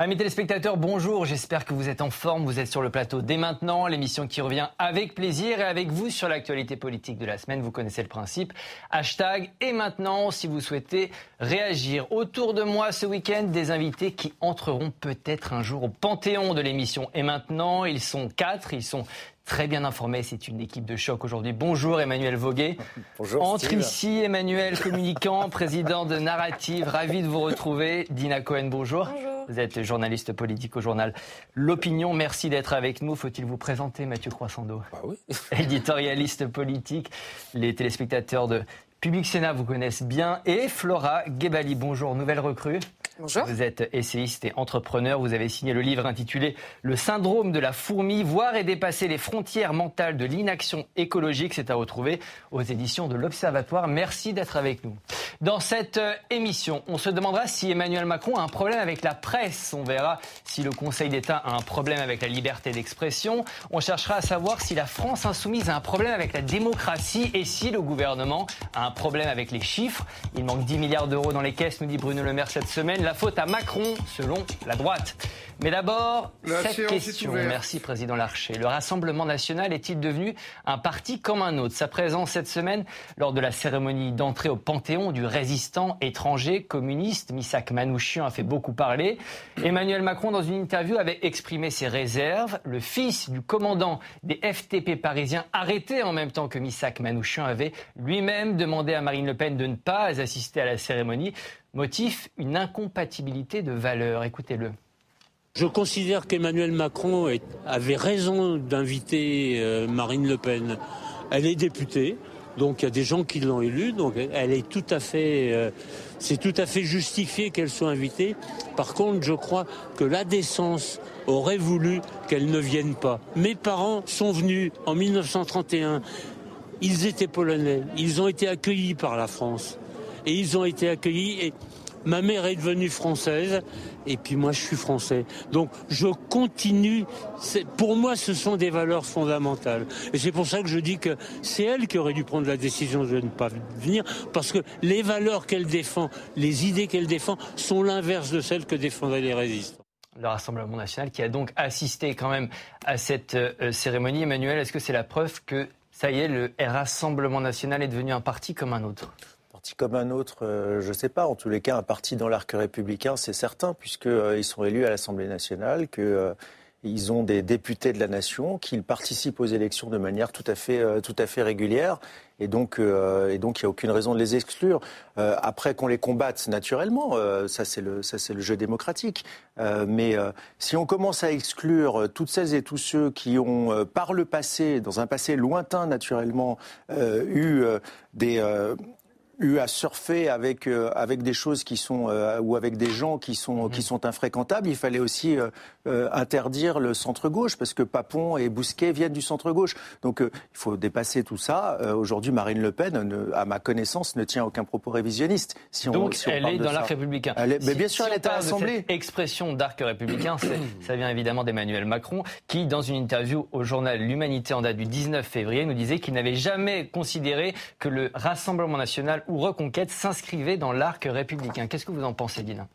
Amis téléspectateurs, bonjour, j'espère que vous êtes en forme, vous êtes sur le plateau dès maintenant, l'émission qui revient avec plaisir et avec vous sur l'actualité politique de la semaine, vous connaissez le principe, hashtag et maintenant si vous souhaitez réagir. Autour de moi ce week-end, des invités qui entreront peut-être un jour au panthéon de l'émission et maintenant, ils sont quatre, ils sont très bien informés. C'est une équipe de choc aujourd'hui. Bonjour Emmanuel Voguet. Bonjour. Entre ici Emmanuel, communicant, président de Narrative. Ravi de vous retrouver. Dina Cohen, bonjour. Bonjour. Vous êtes journaliste politique au journal L'Opinion. Merci d'être avec nous. Faut-il vous présenter, Mathieu Croissando? Bah oui. Éditorialiste politique. Les téléspectateurs de Public Sénat vous connaissent bien. Et Flora Gebali, bonjour, nouvelle recrue. Bonjour. Vous êtes essayiste et entrepreneur. Vous avez signé le livre intitulé Le syndrome de la fourmi, voir et dépasser les frontières mentales de l'inaction écologique. C'est à retrouver aux éditions de l'Observatoire. Merci d'être avec nous. Dans cette euh, émission, on se demandera si Emmanuel Macron a un problème avec la presse. On verra si le Conseil d'État a un problème avec la liberté d'expression. On cherchera à savoir si la France insoumise a un problème avec la démocratie et si le gouvernement a un problème avec les chiffres. Il manque 10 milliards d'euros dans les caisses, nous dit Bruno Le Maire cette semaine. La faute à Macron, selon la droite. Mais d'abord, cette question. Merci, Président Larcher. Le Rassemblement national est-il devenu un parti comme un autre? Sa présence cette semaine lors de la cérémonie d'entrée au Panthéon du résistant étranger communiste, Missak Manouchian, a fait beaucoup parler. Emmanuel Macron, dans une interview, avait exprimé ses réserves. Le fils du commandant des FTP parisiens, arrêté en même temps que Missak Manouchian, avait lui-même demandé à Marine Le Pen de ne pas assister à la cérémonie. Motif, une incompatibilité de valeurs. Écoutez-le. Je considère qu'Emmanuel Macron avait raison d'inviter euh, Marine Le Pen. Elle est députée, donc il y a des gens qui l'ont élue, donc elle est tout à fait, euh, c'est tout à fait justifié qu'elle soit invitée. Par contre, je crois que la décence aurait voulu qu'elle ne vienne pas. Mes parents sont venus en 1931. Ils étaient polonais. Ils ont été accueillis par la France. Et ils ont été accueillis. Et ma mère est devenue française. Et puis moi, je suis français. Donc je continue. Pour moi, ce sont des valeurs fondamentales. Et c'est pour ça que je dis que c'est elle qui aurait dû prendre la décision de ne pas venir. Parce que les valeurs qu'elle défend, les idées qu'elle défend, sont l'inverse de celles que défendaient les résistants. le Rassemblement national qui a donc assisté quand même à cette euh, cérémonie. Emmanuel, est-ce que c'est la preuve que ça y est, le Rassemblement national est devenu un parti comme un autre? Parti comme un autre, euh, je ne sais pas. En tous les cas, un parti dans l'arc républicain, c'est certain, puisqu'ils sont élus à l'Assemblée nationale, qu'ils ont des députés de la nation, qu'ils participent aux élections de manière tout à fait, euh, régulière. Et donc, euh, il n'y a aucune raison de les exclure. Euh, après qu'on les combatte naturellement, euh, ça c'est le, ça c'est le jeu démocratique. Euh, mais euh, si on commence à exclure euh, toutes celles et tous ceux qui ont, euh, par le passé, dans un passé lointain naturellement, euh, eu euh, des euh, eu à surfer avec euh, avec des choses qui sont euh, ou avec des gens qui sont qui sont infréquentables, il fallait aussi euh, euh, interdire le centre gauche parce que Papon et Bousquet viennent du centre gauche. Donc euh, il faut dépasser tout ça. Euh, Aujourd'hui, Marine Le Pen, ne- à ma connaissance, ne tient aucun propos révisionniste. Si on- Donc si on elle est dans l'arc républicain. Elle est- mais Si- bien sûr, si elle est à l'Assemblée. cette expression d'arc républicain, ça vient évidemment d'Emmanuel Macron, qui, dans une interview au journal L'Humanité en date du 19 février, nous disait qu'il n'avait jamais considéré que le Rassemblement national ou Reconquête s'inscrivait dans l'arc républicain. Qu'est-ce que vous en pensez, Dina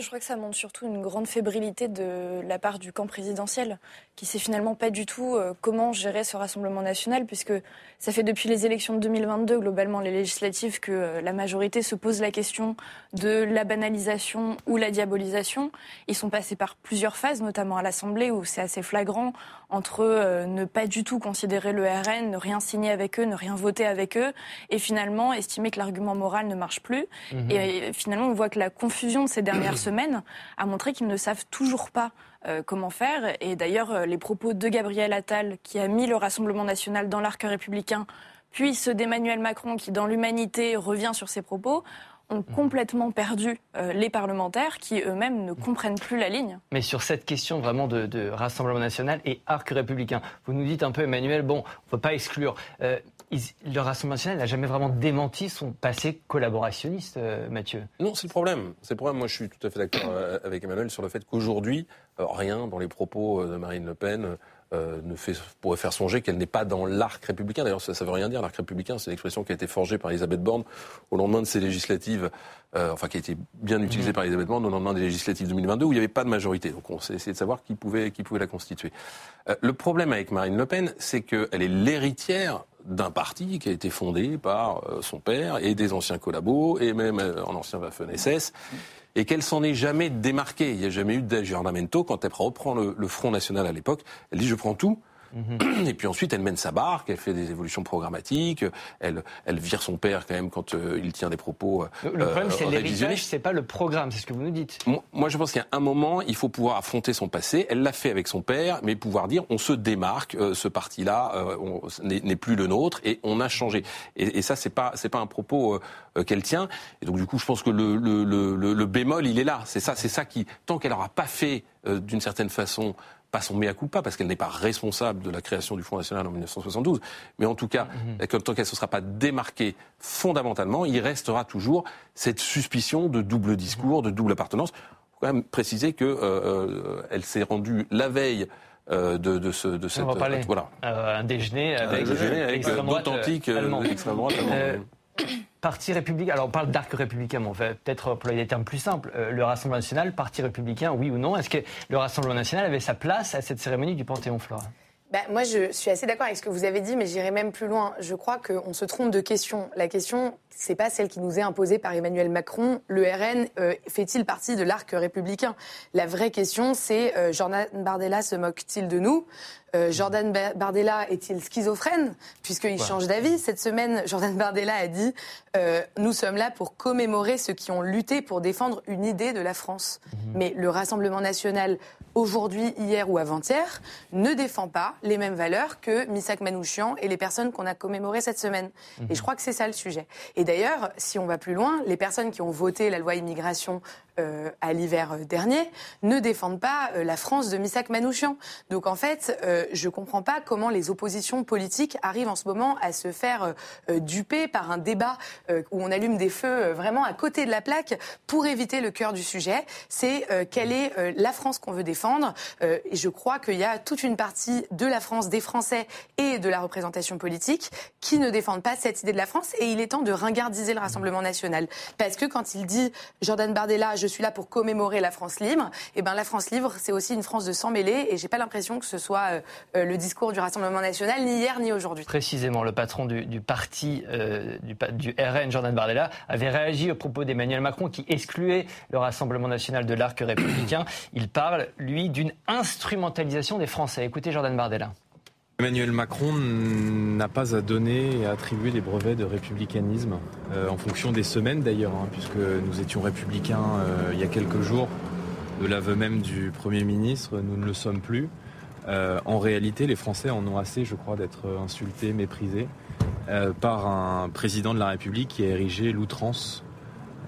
Je crois que ça montre surtout une grande fébrilité de la part du camp présidentiel, qui sait finalement pas du tout euh, comment gérer ce Rassemblement national, puisque ça fait depuis les élections de 2022, globalement les législatives, que euh, la majorité se pose la question de la banalisation ou la diabolisation. Ils sont passés par plusieurs phases, notamment à l'Assemblée, où c'est assez flagrant entre euh, ne pas du tout considérer le RN, ne rien signer avec eux, ne rien voter avec eux, et finalement estimer que l'argument moral ne marche plus. Et euh, finalement, on voit que la confusion de ces dernières semaines a montré qu'ils ne savent toujours pas euh, comment faire. Et d'ailleurs, euh, les propos de Gabriel Attal, qui a mis le Rassemblement national dans l'arc républicain, puis ceux d'Emmanuel Macron, qui dans l'humanité revient sur ses propos, ont complètement perdu euh, les parlementaires qui eux-mêmes ne comprennent plus la ligne. Mais sur cette question vraiment de, de Rassemblement national et arc républicain, vous nous dites un peu, Emmanuel, bon, on ne peut pas exclure. Euh, ils- le Rassemblement national n'a jamais vraiment démenti son passé collaborationniste, euh, Mathieu. Non, c'est le problème. C'est le problème. Moi, je suis tout à fait d'accord euh, avec Emmanuel sur le fait qu'aujourd'hui, euh, rien dans les propos de Marine Le Pen ne fait, pourrait faire songer qu'elle n'est pas dans l'arc républicain. D'ailleurs, ça ne veut rien dire, l'arc républicain. C'est une expression qui a été forgée par Elisabeth Borne au lendemain de ces législatives, enfin qui a été bien utilisée par Elisabeth Borne au lendemain des législatives 2022, où il n'y avait pas de majorité. Donc on s'est essayé de savoir qui pouvait, qui pouvait la constituer. Le problème avec Marine Le Pen, c'est qu'elle est l'héritière d'un parti qui a été fondé par euh, son père et des anciens collabos, et même en ancien Waffen-SS et qu'elle s'en est jamais démarquée. Il n'y a jamais eu d'aggiornamento. Quand elle reprend le Front National à l'époque, elle dit je prends tout, Mhm. Et puis ensuite, elle mène sa barque, elle fait des évolutions programmatiques, elle, elle vire son père quand même quand euh, il tient des propos. Euh, le problème, c'est l'héritage, c'est pas le programme, c'est ce que vous nous dites. Moi, je pense qu'à un moment, il faut pouvoir affronter son passé. Elle l'a fait avec son père, mais pouvoir dire on se démarque, euh, ce parti-là n'est plus le nôtre et on a changé. Et, et ça, c'est pas c'est pas un propos qu'elle tient. Et donc du coup, je pense que le, le, le, le bémol, il est là. C'est ça, c'est ça qui, tant qu'elle n'aura pas fait d'une certaine façon pas son mea culpa, parce qu'elle n'est pas responsable de la création du Front National en 1972, mais en tout cas, mm tant qu'elle ne se sera pas démarquée fondamentalement, il restera toujours cette suspicion de double discours, de double appartenance. Il faut quand même préciser qu'elle euh, euh, elle s'est rendue la veille euh, de, de, ce, de cette... On va parler. voilà. un déjeuner avec, un déjeuner avec d'authentiques extrême droite Parti républicain, alors on parle d'arc républicain, mais on va peut-être employer des termes plus simples. Euh, le Rassemblement national, parti républicain, oui ou non Est-ce que le Rassemblement national avait sa place à cette cérémonie du Panthéon Flora? Bah, moi, je suis assez d'accord avec ce que vous avez dit, mais j'irai même plus loin. Je crois qu'on se trompe de question. La question, c'est pas celle qui nous est imposée par Emmanuel Macron. Le RN euh, fait-il partie de l'arc républicain? La vraie question, c'est euh, Jordan Bardella se moque-t-il de nous? Euh, Jordan Bardella est-il schizophrène puisqu'il change d'avis Cette semaine, Jordan Bardella a dit euh, Nous sommes là pour commémorer ceux qui ont lutté pour défendre une idée de la France. Mhm. Mais le Rassemblement national, aujourd'hui, hier ou avant-hier, ne défend pas les mêmes valeurs que Missak Manouchian et les personnes qu'on a commémorées cette semaine. Et je mhm. crois que c'est ça le sujet. Et d'ailleurs, si on va plus loin, les personnes qui ont voté la loi immigration euh, à l'hiver dernier ne défendent pas euh, la France de Missak Manouchian. Donc en fait, euh, je ne comprends pas comment les oppositions politiques arrivent en ce moment à se faire duper par un débat où on allume des feux vraiment à côté de la plaque pour éviter le cœur du sujet. C'est quelle est la France qu'on veut défendre. et je crois qu'il y a toute une partie de la France, des Français et de la représentation politique qui ne défendent pas cette idée de la France. Et il est temps de ringardiser le Rassemblement national. Parce que quand il dit Jordan Bardella, je suis là pour commémorer la France libre, et eh ben la France libre, c'est aussi une France de sang mêlé, et j'ai pas l'impression que ce soit euh, euh, le discours du Rassemblement national, ni hier ni aujourd'hui. Précisément, le patron du, parti euh, du, du, RN, Jordan Bardella, avait réagi au propos d'Emmanuel Macron qui excluait le Rassemblement national de l'arc républicain. Il parle, lui, d'une instrumentalisation des Français. Écoutez Jordan Bardella. Emmanuel Macron n'a pas à donner et à attribuer des brevets de républicanisme, euh, en fonction des semaines d'ailleurs, hein, puisque nous étions républicains euh, il y a quelques jours. De l'aveu même du Premier ministre, nous ne le sommes plus. Euh, en réalité, les Français en ont assez, je crois, d'être insultés, méprisés par un président de la République qui a érigé l'outrance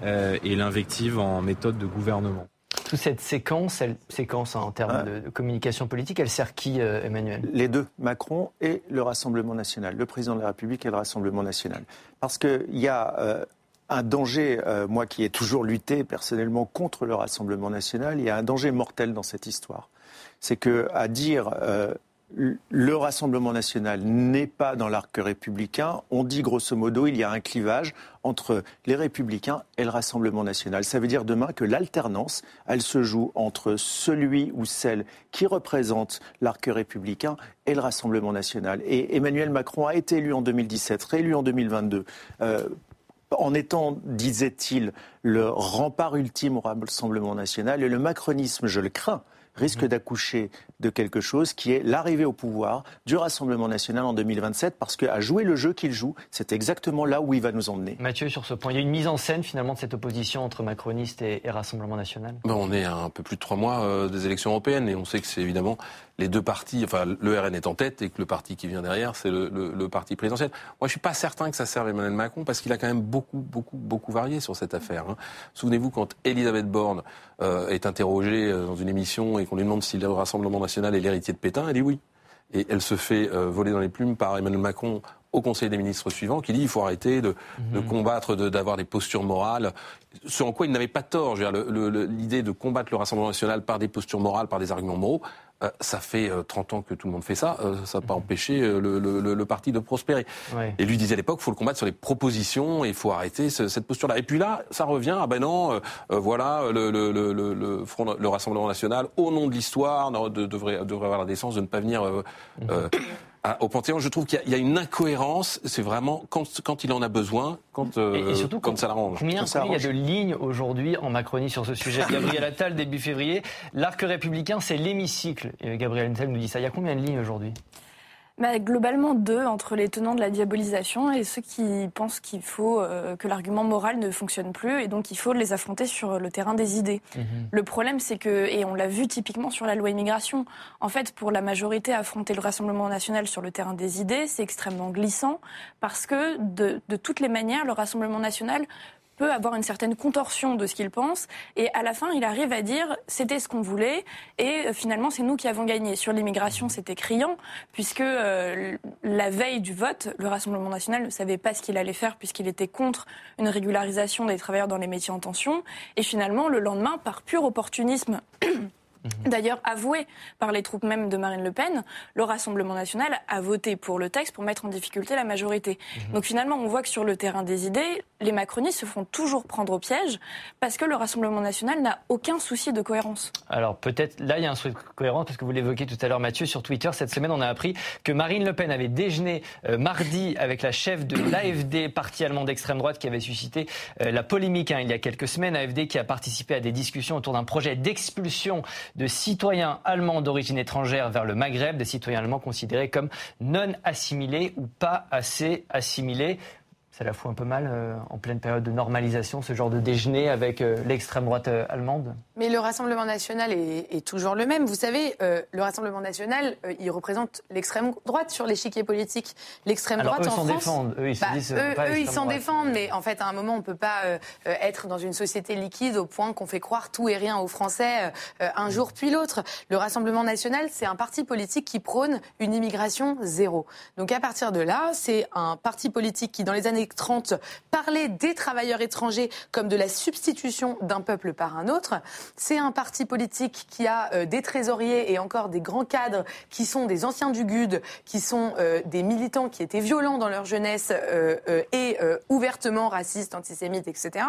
et l'invective en méthode de gouvernement toute cette séquence, séquence en termes ah. de, communication politique, elle sert qui, euh, Emmanuel? Les deux, Macron et le Rassemblement national, le président de la République et le Rassemblement national. Parce qu'il y a euh, un danger, euh, moi qui ai toujours lutté personnellement contre le Rassemblement national, il y a un danger mortel dans cette histoire. C'est que à dire le Rassemblement national n'est pas dans l'arc républicain. On dit grosso modo il y a un clivage entre les républicains et le Rassemblement national. Ça veut dire demain que l'alternance, elle se joue entre celui ou celle qui représente l'arc républicain et le Rassemblement national. Et Emmanuel Macron a été élu en 2017, réélu en 2022. Euh, en étant, disait-il, le rempart ultime au Rassemblement national. Et le macronisme, je le crains, risque mmh. d'accoucher de quelque chose qui est l'arrivée au pouvoir du Rassemblement national en 2027, parce qu'à jouer le jeu qu'il joue, c'est exactement là où il va nous emmener. Mathieu, sur ce point, il y a une mise en scène finalement de cette opposition entre macronistes et, Rassemblement national? Ben, On est à un peu plus de trois mois euh, des élections européennes et on sait que c'est évidemment les deux partis, enfin le RN est en tête et que le parti qui vient derrière, c'est le, parti présidentiel. Moi, je ne suis pas certain que ça serve Emmanuel Macron parce qu'il a quand même beaucoup, beaucoup, beaucoup varié sur cette affaire. Hein. Souvenez-vous quand Elisabeth Borne euh, est interrogée euh, dans une émission et qu'on lui demande si le Rassemblement national est l'héritier de Pétain, elle dit oui. Et elle se fait euh, voler dans les plumes par Emmanuel Macron au Conseil des ministres suivant, qui dit qu'il faut arrêter de, de mhm. combattre, d'avoir des postures morales. Ce en quoi il n'avait pas tort. L'idée de combattre le Rassemblement national par des postures morales, par des arguments moraux, ça fait 30 ans que tout le monde fait ça, ça n'a pas empêché le, le, parti de prospérer. Et lui disait à l'époque, il faut le combattre sur les propositions et il faut arrêter cette posture-là. Et puis là, ça revient, ah ben non, voilà, le, le, Front, le Rassemblement national, au nom de l'histoire, devrait, devrait avoir la décence de ne pas venir au Panthéon, je trouve qu'il y, a une incohérence. C'est vraiment quand, quand, il en a besoin, quand, et, surtout, quand, ça l'arrange. Combien, il y a de lignes aujourd'hui en Macronie sur ce sujet? Gabriel Attal, début février. L'arc républicain, c'est l'hémicycle. Gabriel Attal nous dit ça. Il y a combien de lignes aujourd'hui? Bah, globalement deux entre les tenants de la diabolisation et ceux qui pensent qu'il faut euh, que l'argument moral ne fonctionne plus et donc il faut les affronter sur le terrain des idées. Mhm. Le problème c'est que, et on l'a vu typiquement sur la loi immigration, en fait pour la majorité affronter le Rassemblement national sur le terrain des idées c'est extrêmement glissant parce que de, de toutes les manières le Rassemblement national peut avoir une certaine contorsion de ce qu'il pense. Et à la fin, il arrive à dire c'était ce qu'on voulait et euh, finalement, c'est nous qui avons gagné. Sur l'immigration, c'était criant puisque euh, la veille du vote, le Rassemblement national ne savait pas ce qu'il allait faire puisqu'il était contre une régularisation des travailleurs dans les métiers en tension. Et finalement, le lendemain, par pur opportunisme. D'ailleurs, avoué par les troupes même de Marine Le Pen, le Rassemblement national a voté pour le texte pour mettre en difficulté la majorité. Mhm. Donc finalement, on voit que sur le terrain des idées, les macronistes se font toujours prendre au piège parce que le Rassemblement national n'a aucun souci de cohérence. Alors peut-être là, il y a un souci de cohérence parce que vous l'évoquiez tout à l'heure, Mathieu, sur Twitter. Cette semaine, on a appris que Marine Le Pen avait déjeuné euh, mardi avec la chef de l'AFD, parti allemand d'extrême droite, qui avait suscité euh, la polémique hein, il y a quelques semaines. AFD qui a participé à des discussions autour d'un projet d'expulsion de citoyens allemands d'origine étrangère vers le Maghreb, des citoyens allemands considérés comme non assimilés ou pas assez assimilés ça la fout un peu mal euh, en pleine période de normalisation, ce genre de déjeuner avec euh, l'extrême droite euh, allemande Mais le Rassemblement national est, toujours le même. Vous savez, le Rassemblement national, il représente l'extrême droite sur l'échiquier politique. L'extrême droite eux en France. Défendent. Eux, ils bah, disent, eux, ils s'en défendent, mais en fait, à un moment, on ne peut pas être dans une société liquide au point qu'on fait croire tout et rien aux Français un jour puis l'autre. Le Rassemblement national, c'est un parti politique qui prône une immigration zéro. Donc à partir de là, c'est un parti politique qui, dans les années 30 parler des travailleurs étrangers comme de la substitution d'un peuple par un autre. C'est un parti politique qui a euh, des trésoriers et encore des grands cadres qui sont des anciens du GUD, qui sont euh, des militants qui étaient violents dans leur jeunesse euh, et ouvertement racistes, antisémites, etc.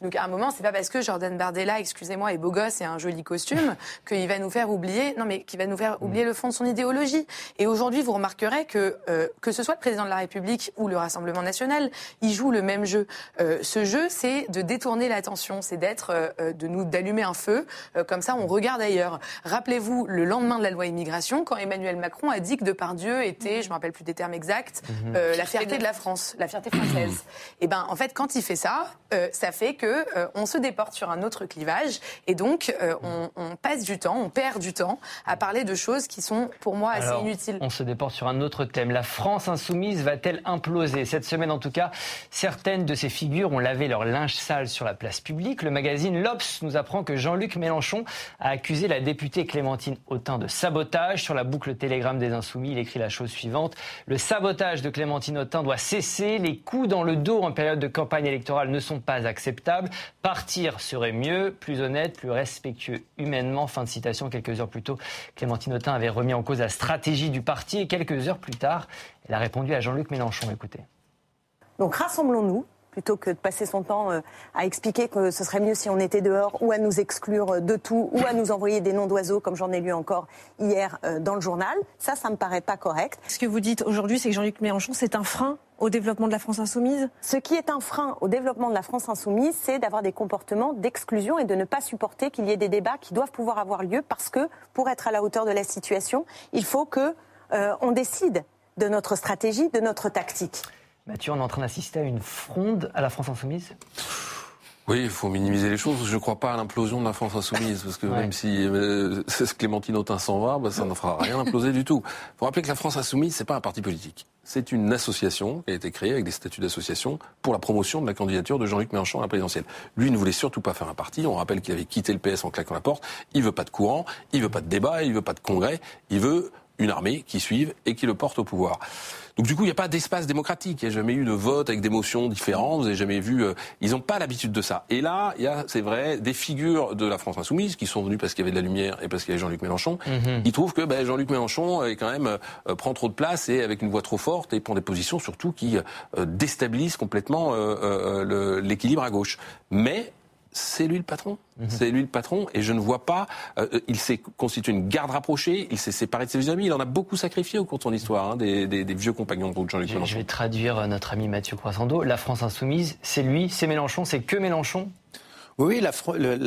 Donc à un moment, c'est pas parce que Jordan Bardella, excusez-moi, est beau gosse et a un joli costume qu'il va nous faire oublier, non mais qui va nous faire oublier le fond de son idéologie. Et aujourd'hui, vous remarquerez que que ce soit le président de la République ou le Rassemblement national, ils jouent le même jeu. Euh, ce jeu, c'est de détourner l'attention, c'est d'être, euh, euh, de nous, d'allumer un feu. comme ça, on regarde ailleurs. Rappelez-vous le lendemain de la loi immigration, quand Emmanuel Macron a dit que Depardieu était, je me rappelle plus des termes exacts, mhm. la fierté de la France, la fierté française. Et eh ben, en fait, quand il fait ça, ça fait que on se déporte sur un autre clivage, et donc on, on, passe du temps, on perd du temps à parler de choses qui sont, pour moi, assez inutiles. On se déporte sur un autre thème. La France insoumise va-t-elle imploser? Cette semaine, en tout cas, Certaines de ces figures ont lavé leur linge sale sur la place publique. Le magazine L'Obs nous apprend que Jean-Luc Mélenchon a accusé la députée Clémentine Autain de sabotage. Sur la boucle Télégramme des Insoumis, il écrit la chose suivante. Le sabotage de Clémentine Autain doit cesser. Les coups dans le dos en période de campagne électorale ne sont pas acceptables. Partir serait mieux, plus honnête, plus respectueux humainement. Fin de citation. Quelques heures plus tôt, Clémentine Autain avait remis en cause la stratégie du parti et quelques heures plus tard, elle a répondu à Jean-Luc Mélenchon. Écoutez. Donc rassemblons-nous plutôt que de passer son temps euh, à expliquer que ce serait mieux si on était dehors ou à nous exclure de tout ou à nous envoyer des noms d'oiseaux comme j'en ai lu encore hier euh, dans le journal. Ça, ça me paraît pas correct. Ce que vous dites aujourd'hui, c'est que Jean-Luc Mélenchon, c'est un frein au développement de la France insoumise? Ce qui est un frein au développement de la France insoumise, c'est d'avoir des comportements d'exclusion et de ne pas supporter qu'il y ait des débats qui doivent pouvoir avoir lieu parce que pour être à la hauteur de la situation, il faut que euh, on décide de notre stratégie, de notre tactique. Mathieu, on est en train d'assister à une fronde à la France insoumise? Oui, il faut minimiser les choses. Je ne crois pas à l'implosion de la France insoumise, parce que même si euh, Clémentine Autain s'en va, bah, ça ne fera rien imploser du tout. Il faut rappeler que la France insoumise, c'est pas un parti politique. C'est une association qui a été créée avec des statuts d'association pour la promotion de la candidature de Jean-Luc Mélenchon à la présidentielle. Lui ne voulait surtout pas faire un parti. On rappelle qu'il avait quitté le PS en claquant la porte. Il veut pas de courant, il veut pas de débat, il veut pas de congrès. Il veut une armée qui suive et qui le porte au pouvoir. Donc du coup, il n'y a pas d'espace démocratique. Il n'y a jamais eu de vote avec des motions différentes. Vous n'avez jamais vu. Euh, ils n'ont pas l'habitude de ça. Et là, il y a, c'est vrai, des figures de la France insoumise qui sont venues parce qu'il y avait de la lumière et parce qu'il y avait Jean-Luc Mélenchon. Mhm. Ils trouvent que ben, Jean-Luc Mélenchon est quand même euh, prend trop de place et avec une voix trop forte et prend des positions surtout qui euh, déstabilisent complètement euh, le- l'équilibre à gauche. Mais c'est lui le patron. C'est lui le patron et je ne vois pas. euh, il s'est constitué une garde rapprochée. Il s'est séparé de ses vieux amis. Il en a beaucoup sacrifié au cours de son histoire, hein, des, des- des vieux compagnons de route Jean-Luc Je, je Mélenchon. vais traduire euh, notre ami Mathieu Croissando. La France insoumise, c'est lui, c'est Mélenchon, c'est que Mélenchon Oui, la,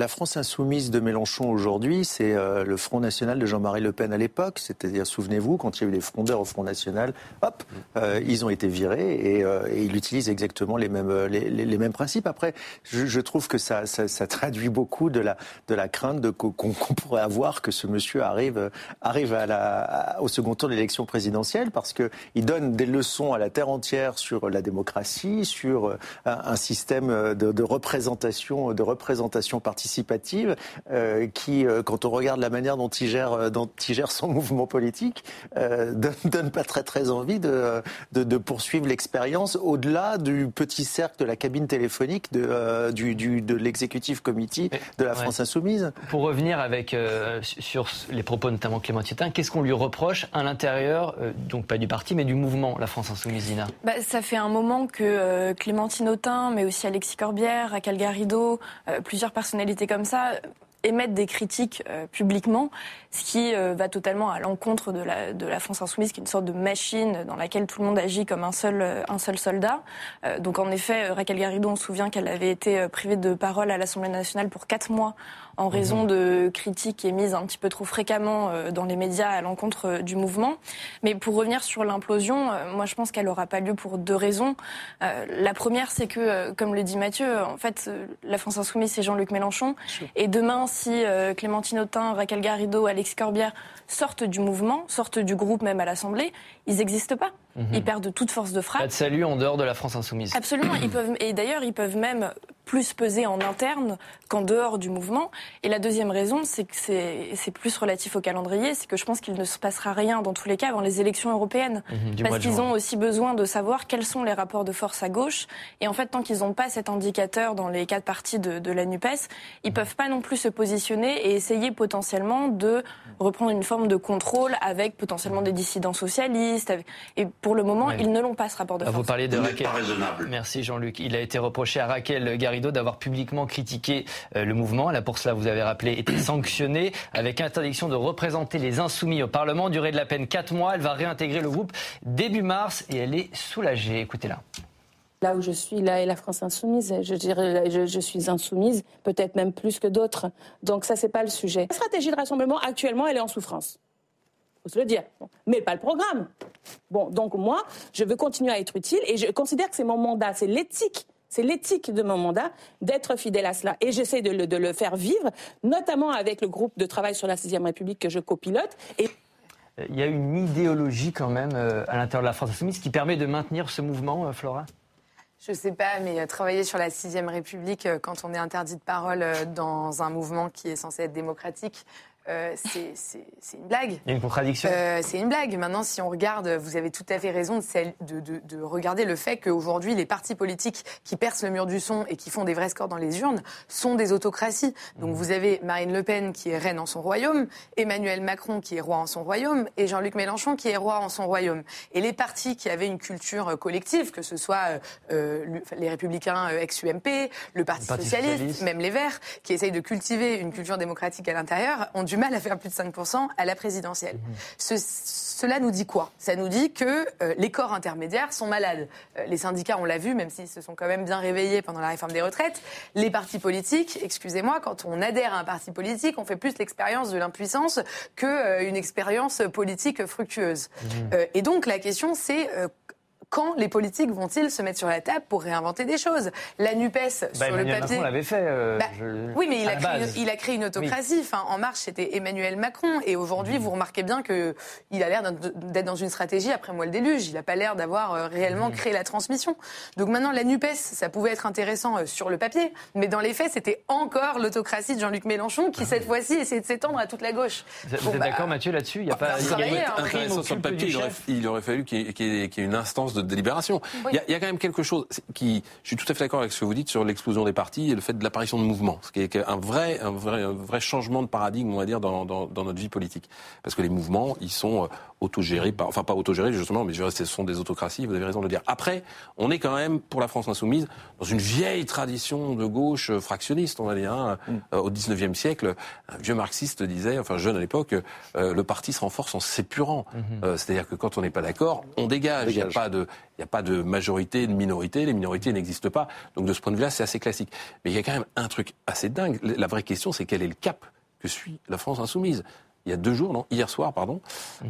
France insoumise de Mélenchon aujourd'hui, c'est euh, le Front National de Jean-Marie Le Pen à l'époque. C'est-à-dire, souvenez-vous, quand il y a eu les frondeurs au Front National, hop, euh, ils ont été virés et, euh, et il utilise exactement les mêmes, euh, les, mêmes principes. Après, je, je trouve que ça, ça, ça traduit beaucoup de la, de la crainte qu'on, pourrait avoir que ce monsieur arrive, euh, arrive à la, au second tour de l'élection présidentielle parce qu'il donne des leçons à la terre entière sur la démocratie, sur euh, un, un système de, de représentation, de représentation participative euh, qui, euh, quand on regarde la manière dont il gère, euh, dont il gère son mouvement politique, euh, donne, donne pas très très envie de, de, de poursuivre l'expérience au-delà du petit cercle de la cabine téléphonique de, euh, du, du, de l'exécutif committee de la Ouais. France insoumise. Pour revenir avec euh, sur les propos notamment Clément Tietin, qu'est-ce qu'on lui reproche à l'intérieur, euh, donc pas du parti, mais du mouvement La France Insoumise, Dina Bah, ça fait un moment que euh, Clémentine Autain, mais aussi Alexis Corbière, Raquel Garrido, euh, plusieurs personnalités comme ça euh, émettent des critiques euh, publiquement, ce qui euh, va totalement à l'encontre de la, France insoumise, qui est une sorte de machine dans laquelle tout le monde agit comme un seul, euh, un seul soldat. Euh, donc en effet, euh, Raquel Garrido, on se souvient qu'elle avait été euh, privée de parole à l'Assemblée nationale pour quatre mois en raison de critiques émises un petit peu trop fréquemment euh, dans les médias à l'encontre euh, du mouvement. Mais pour revenir sur l'implosion, euh, moi je pense qu'elle n'aura pas lieu pour deux raisons. La première, c'est que, comme le dit Mathieu, en fait, la France Insoumise, c'est Jean-Luc Mélenchon. Et demain, si Clémentine Autain, Raquel Garrido, Alex Corbière sortent du mouvement, sortent du groupe même à l'Assemblée, ils n'existent pas. Ils perdent toute force de frappe. Pas de salut en dehors de la France Insoumise. Absolument, ils peuvent, et d'ailleurs, ils peuvent même plus peser en interne qu'en dehors du mouvement. Et la deuxième raison, c'est que c'est plus relatif au calendrier, c'est que je pense qu'il ne se passera rien dans tous les cas avant les élections européennes. Mhm, parce qu'ils ont aussi besoin de savoir quels sont les rapports de force à gauche. Et en fait, tant qu'ils n'ont pas cet indicateur dans les quatre parties de, de la NUPES, ils peuvent pas non plus se positionner et essayer potentiellement de reprendre une forme de contrôle avec potentiellement des dissidents socialistes. avec- Et pour le moment, ils ne l'ont pas ce rapport de Ah, Vous force. parlez de Vous Raquel. pas raisonnable. Merci Jean-Luc. Il a été reproché à Raquel Garrido d'avoir publiquement critiqué euh, le mouvement. Là, pour cela, vous avez rappelé, était sanctionné avec interdiction de représenter les insoumis au Parlement. Durée de la peine 4 mois. Elle va réintégrer le groupe début mars et elle est soulagée. Écoutez-la. Là où je suis, là est la France insoumise. Je dirais, je, suis insoumise, peut-être même plus que d'autres. Donc ça, c'est pas le sujet. La stratégie de rassemblement, actuellement, elle est en souffrance. Faut se le dire. Mais pas le programme. Bon, donc moi, je veux continuer à être utile et je considère que c'est mon mandat, c'est l'éthique. C'est l'éthique de mon mandat d'être fidèle à cela. Et j'essaie de le, de le faire vivre, notamment avec le groupe de travail sur la 6 République que je copilote. Et Il y a une idéologie quand même euh, à l'intérieur de la France Insoumise qui permet de maintenir ce mouvement, euh, Flora? Je sais pas, mais euh, travailler sur la sixième République quand on est interdit de parole dans un mouvement qui est censé être démocratique, euh, c'est- c'est c'est une blague. Il y a une contradiction Euh, c'est une blague. Maintenant, si on regarde, vous avez tout à fait raison de, celle- de, de- de regarder le fait qu'aujourd'hui, les partis politiques qui percent le mur du son et qui font des vrais scores dans les urnes sont des autocraties. Donc vous avez Marine Le Pen qui est reine en son royaume, Emmanuel Macron qui est roi en son royaume et Jean-Luc Mélenchon qui est roi en son royaume. Et les partis qui avaient une culture euh, collective, que ce soit euh, euh, le- les républicains ex-UMP, le Parti, Le Parti socialiste, socialiste. même les Verts, qui essayent de cultiver une culture démocratique à l'intérieur, ont du mal à faire plus de 5% à la présidentielle. Ce- cela nous dit quoi? Ça nous dit que euh, les corps intermédiaires sont malades. Euh, les syndicats, on l'a vu, même s'ils se sont quand même bien réveillés pendant la réforme des retraites. Les partis politiques, excusez-moi, quand on adhère à un parti politique, on fait plus l'expérience de l'impuissance que euh, expérience politique fructueuse. Euh, et donc la question, c'est quand les politiques vont-ils se mettre sur la table pour réinventer des choses? La NUPES, Bah, sur le Emmanuel papier... Macron l'avait fait. euh, Bah, je- Oui, mais il a, créé une, il a créé une autocratie. Enfin, en marche, c'était Emmanuel Macron. Et aujourd'hui, vous remarquez bien qu'il a l'air d'être dans une stratégie après moi le déluge. Il n'a pas l'air d'avoir euh, réellement créé la transmission. Donc maintenant, la NUPES, ça pouvait être intéressant euh, sur le papier. Mais dans les faits, c'était encore l'autocratie de Jean-Luc Mélenchon qui, cette fois-ci, essaie de s'étendre à toute la gauche. Vous êtes Bon, bah, d'accord, Mathieu, là-dessus? Il n'y a pas. on il hein. aurait, il aurait fallu qu'il y ait une instance de délibération. Oui. Il, y a, il y a quand même quelque chose qui, je suis tout à fait d'accord avec ce que vous dites sur l'explosion des partis et le fait de l'apparition de mouvements, ce qui est un vrai, un vrai, un vrai changement de paradigme, on va dire, dans, dans, dans notre vie politique. Parce que les mouvements, ils sont autogérés, par, enfin pas autogérés justement, mais je dirais ce sont des autocraties. Vous avez raison de le dire. Après, on est quand même pour la France insoumise dans une vieille tradition de gauche fractionniste, on va dire. hein. Euh, au 19e siècle, un vieux marxiste disait, enfin jeune à l'époque, euh, le parti se renforce en s'épurant. Euh, C'est-à-dire que quand on n'est pas d'accord, on dégage. Il n'y a Dégage. pas de, il n'y a pas de majorité, de minorité. Les minorités n'existent pas. Donc de ce point de vue-là, c'est assez classique. Mais il y a quand même un truc assez dingue. La vraie question, c'est quel est le cap que suit la France insoumise? Il y a deux jours, non Hier soir, pardon.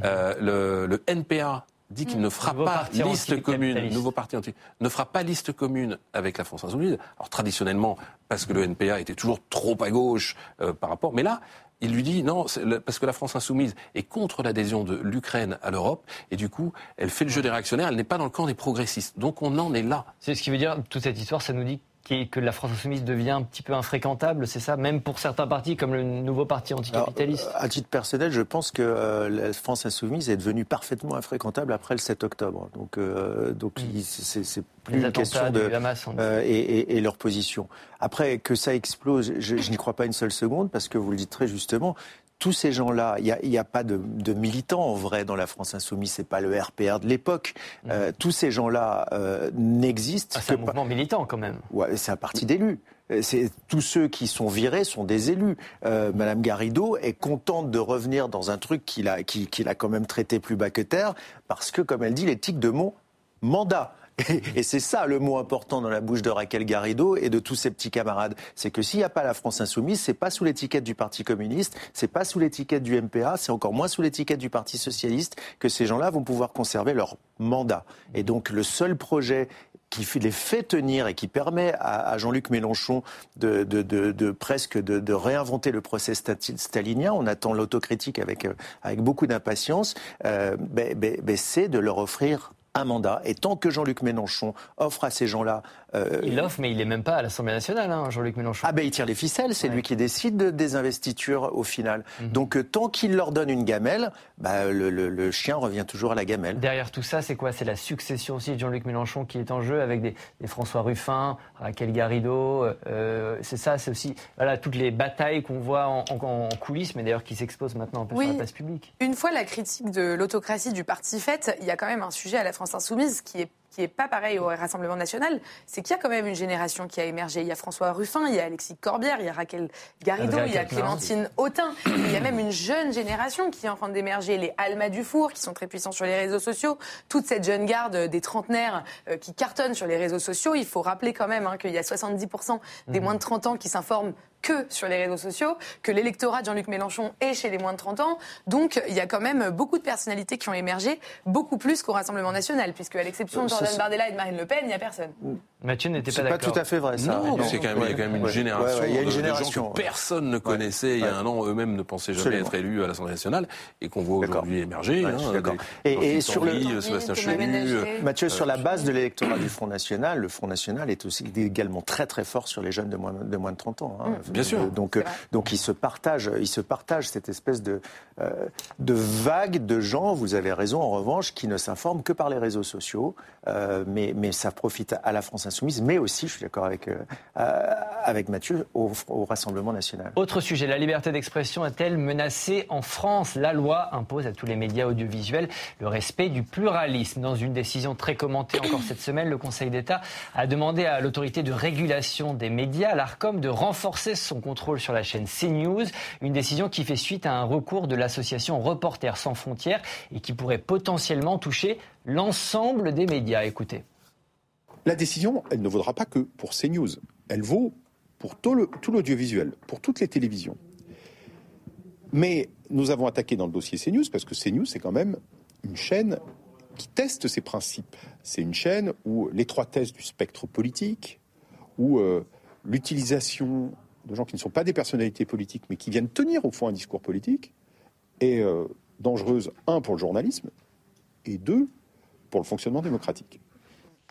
euh, le, le NPA dit qu'il ne fera Nouveau pas liste commune, nouveau parti anti, ne fera pas liste commune avec la France insoumise. Alors traditionnellement, parce que le NPA était toujours trop à gauche euh, par rapport, mais là, il lui dit non, parce que la France insoumise est contre l'adhésion de l'Ukraine à l'Europe, et du coup, elle fait le jeu des réactionnaires, elle n'est pas dans le camp des progressistes. Donc on en est là. C'est ce qui veut dire, toute cette histoire, ça nous dit qu'est- que la France insoumise devient un petit peu infréquentable, c'est ça Même pour certains partis, comme le nouveau parti anticapitaliste Alors, à titre personnel, je pense que euh, la France insoumise est devenue parfaitement infréquentable après le 7 octobre. Donc, euh, donc il- c'est plus Les une question attentats de Hamas, euh, et, et- et leur position. Après que ça explose, je, je n'y crois pas une seule seconde parce que vous le dites très justement. Tous ces gens-là, il n'y a, pas de, de militants en vrai dans la France insoumise. C'est pas le RPR de l'époque. Euh, tous ces gens-là euh, n'existent Ah, c'est un par- mouvement militant quand même. Ouais, c'est un parti d'élus. Euh, C'est tous ceux qui sont virés sont des élus. Euh, Madame Garrido est contente de revenir dans un truc qu'il a, qui- a quand même traité plus bas que terre, parce que, comme elle dit, l'éthique de mon mandat. Et, c'est ça le mot important dans la bouche de Raquel Garrido et de tous ses petits camarades. C'est que s'il n'y a pas la France insoumise, c'est pas sous l'étiquette du Parti communiste, c'est pas sous l'étiquette du MPA, c'est encore moins sous l'étiquette du Parti socialiste que ces gens-là vont pouvoir conserver leur mandat. Et donc le seul projet qui les fait tenir et qui permet à, Jean-Luc Mélenchon de, de- de- de presque de, réinventer le procès stalinien. On attend l'autocritique avec, euh, avec beaucoup d'impatience. Euh, ben- ben- ben, c'est de leur offrir un mandat. Et tant que Jean-Luc Mélenchon offre à ces gens-là... euh, Il l'offre, mais il n'est même pas à l'Assemblée nationale, hein, Jean-Luc Mélenchon. ah ben il tire les ficelles, c'est Ouais. lui qui décide de- des investitures au final. Donc euh, tant qu'il leur donne une gamelle, bah, le, le- le chien revient toujours à la gamelle. Derrière tout ça, c'est quoi? C'est la succession aussi de Jean-Luc Mélenchon qui est en jeu avec des, des François Ruffin, Raquel Garrido. euh, c'est ça, c'est aussi voilà, toutes les batailles qu'on voit en, en- en coulisses, mais d'ailleurs qui s'exposent maintenant un peu Oui. sur la place publique. Une fois la critique de l'autocratie du parti faite, il y a quand même un sujet à la France insoumise qui est qui est pas pareil au Rassemblement national, c'est qu'il y a quand même une génération qui a émergé. Il y a François Ruffin, il y a Alexis Corbière, il y a Raquel Garrido, il y a. Clémentine Autain. Il y a même une jeune génération qui est en train d'émerger, les Alma Dufour, qui sont très puissants sur les réseaux sociaux. Toute cette jeune garde des trentenaires euh, qui cartonnent sur les réseaux sociaux. Il faut rappeler quand même hein, qu'il y a 70% des moins de 30 ans qui s'informent que sur les réseaux sociaux, que l'électorat de Jean-Luc Mélenchon est chez les moins de 30 ans. Donc il y a quand même beaucoup de personnalités qui ont émergé, beaucoup plus qu'au Rassemblement national, puisque à l'exception de Euh, Jordan Bardella et de Marine Le Pen, il n'y a personne. Mathieu n'était pas C'est pas d'accord. tout à fait vrai ça. Non, c'est quand même, il y a quand même une génération, Ouais, ouais, il y a une de- gens que ouais. personne ne connaissait il y a un an, eux-mêmes ne pensaient jamais Absolument. être élus à l'Assemblée nationale et qu'on voit D'accord. aujourd'hui émerger. Ouais, hein, d'accord. des- Et- sur le- Tanguy, Sébastien Chenu, euh, Mathieu, sur la base de l'électorat du Front National, le Front National est aussi également très très fort sur les jeunes de moins de, moins de 30 ans. hein. Bien sûr. Euh, Donc, euh, donc ils se partagent, ils se partagent cette espèce de, euh, de vague de gens, vous avez raison en revanche, qui ne s'informent que par les réseaux sociaux, euh, mais, mais ça profite à la France Insoumise, mais aussi, je suis d'accord avec, euh, euh, avec Mathieu, au, au Rassemblement National. Autre sujet, la liberté d'expression est-elle menacée en France? La loi impose à tous les médias audiovisuels le respect du pluralisme. Dans une décision très commentée encore cette semaine, le Conseil d'État a demandé à l'autorité de régulation des médias, l'ARCOM, de renforcer son contrôle sur la chaîne CNews. Une décision qui fait suite à un recours de l'association Reporters sans frontières et qui pourrait potentiellement toucher l'ensemble des médias. Écoutez. La décision, elle ne vaudra pas que pour CNews. Elle vaut pour tout l'audiovisuel, pour toutes les télévisions. Mais nous avons attaqué dans le dossier CNews parce que CNews, c'est quand même une chaîne qui teste ces principes. C'est une chaîne où l'étroitesse du spectre politique, où euh, l'utilisation de gens qui ne sont pas des personnalités politiques, mais qui viennent tenir au fond un discours politique, est euh, dangereuse, un, pour le journalisme, et deux, pour le fonctionnement démocratique.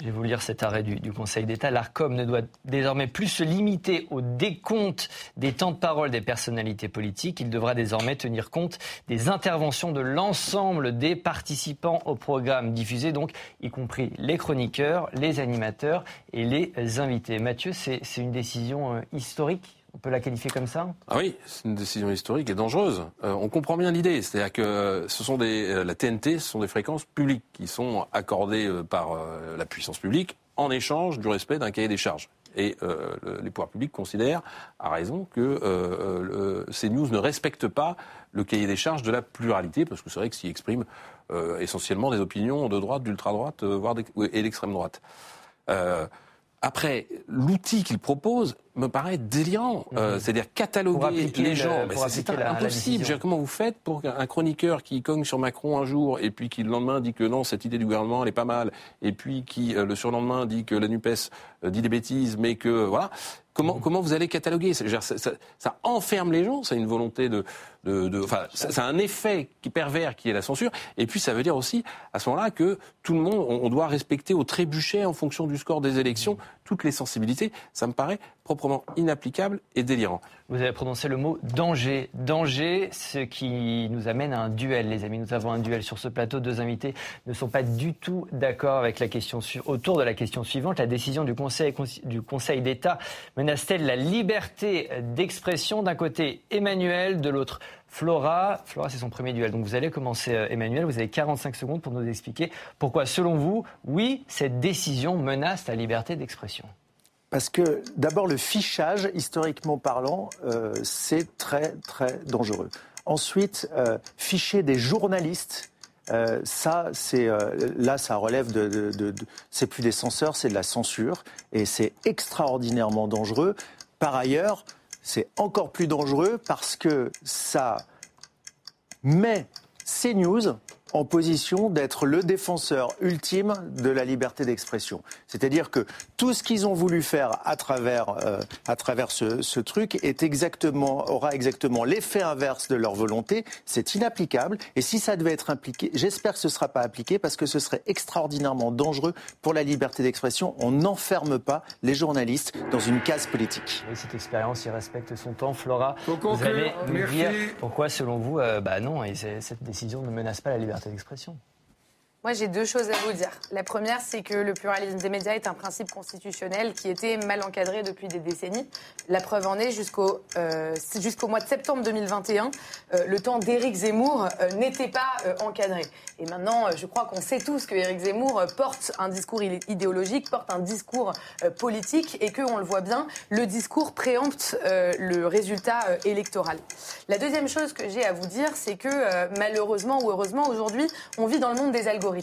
Je vais vous lire cet arrêt du, du Conseil d'État. L'ARCOM ne doit désormais plus se limiter au décompte des temps de parole des personnalités politiques. Il devra désormais tenir compte des interventions de l'ensemble des participants au programme diffusé, donc y compris les chroniqueurs, les animateurs et les invités. Mathieu, c'est une décision euh, historique? On peut la qualifier comme ça? Ah oui, c'est une décision historique et dangereuse. Euh, on comprend bien l'idée, c'est-à-dire que ce sont des, euh, la TNT, ce sont des fréquences publiques qui sont accordées euh, par euh, la puissance publique en échange du respect d'un cahier des charges. Et euh, le- les pouvoirs publics considèrent, à raison, que euh, euh, ces news ne respectent pas le cahier des charges de la pluralité, parce que c'est vrai que s'y expriment euh, essentiellement des opinions de droite, d'ultra-droite, euh, voire et d'extrême droite. Euh, après, l'outil qu'il propose me paraît délirant. Euh, C'est-à-dire cataloguer les le- gens. C'est- la- la impossible. comment vous faites pour qu'un chroniqueur qui cogne sur Macron un jour et puis qui le lendemain dit que non, cette idée du gouvernement elle est pas mal, et puis qui euh, le surlendemain dit que la Nupes euh, dit des bêtises, mais que voilà. Comment, Mhm. comment vous allez cataloguer? Ça, ça- ça enferme les gens, c'est une volonté de... de, de- enfin, ça, ça a un effet qui pervers qui est la censure, et puis ça veut dire aussi, à ce moment-là, que tout le monde, on, on doit respecter au trébuchet, en fonction du score des élections, Mhm. Toutes les sensibilités. Ça me paraît proprement inapplicable et délirant. Vous avez prononcé le mot danger. Danger, ce qui nous amène à un duel, les amis. Nous avons un duel sur ce plateau. Deux invités ne sont pas du tout d'accord avec la question autour de la question suivante. La décision du Conseil, du Conseil d'État menace-t-elle la liberté d'expression D'un côté, Emmanuel, de l'autre, Flora. Flora, c'est son premier duel. Donc vous allez commencer, euh, Emmanuel. Vous avez 45 secondes pour nous expliquer pourquoi, selon vous, oui, cette décision menace la liberté d'expression. Parce que d'abord, le fichage, historiquement parlant, euh, c'est très très dangereux. Ensuite, euh, ficher des journalistes, ça, c'est là, ça relève de- de- c'est plus des censeurs, c'est de la censure, et c'est extraordinairement dangereux. Par ailleurs, c'est encore plus dangereux parce que ça met CNews en position d'être le défenseur ultime de la liberté d'expression. C'est-à-dire que tout ce qu'ils ont voulu faire à travers, euh, à travers ce, ce truc est exactement, aura exactement l'effet inverse de leur volonté. C'est inapplicable. Et si ça devait être impliqué, j'espère que ce ne sera pas appliqué parce que ce serait extraordinairement dangereux pour la liberté d'expression. On n'enferme pas les journalistes dans une case politique. Oui, cette expérience, il respecte son temps. Flora, vous allez nous Merci. dire pourquoi, selon vous, euh, bah non, et cette décision ne menace pas la liberté d'expression. Moi, j'ai deux choses à vous dire. La première, c'est que le pluralisme des médias est un principe constitutionnel qui était mal encadré depuis des décennies. La preuve en est, jusqu'au euh, jusqu'au mois de septembre 2021, euh, le temps d'Éric Zemmour euh, n'était pas encadré. Et maintenant, je crois qu'on sait tous que Éric Zemmour porte un discours idé- idéologique, porte un discours politique, et que, on le voit bien, le discours préempte le résultat électoral. La deuxième chose que j'ai à vous dire, c'est que malheureusement ou heureusement, aujourd'hui, on vit dans le monde des algorithmes.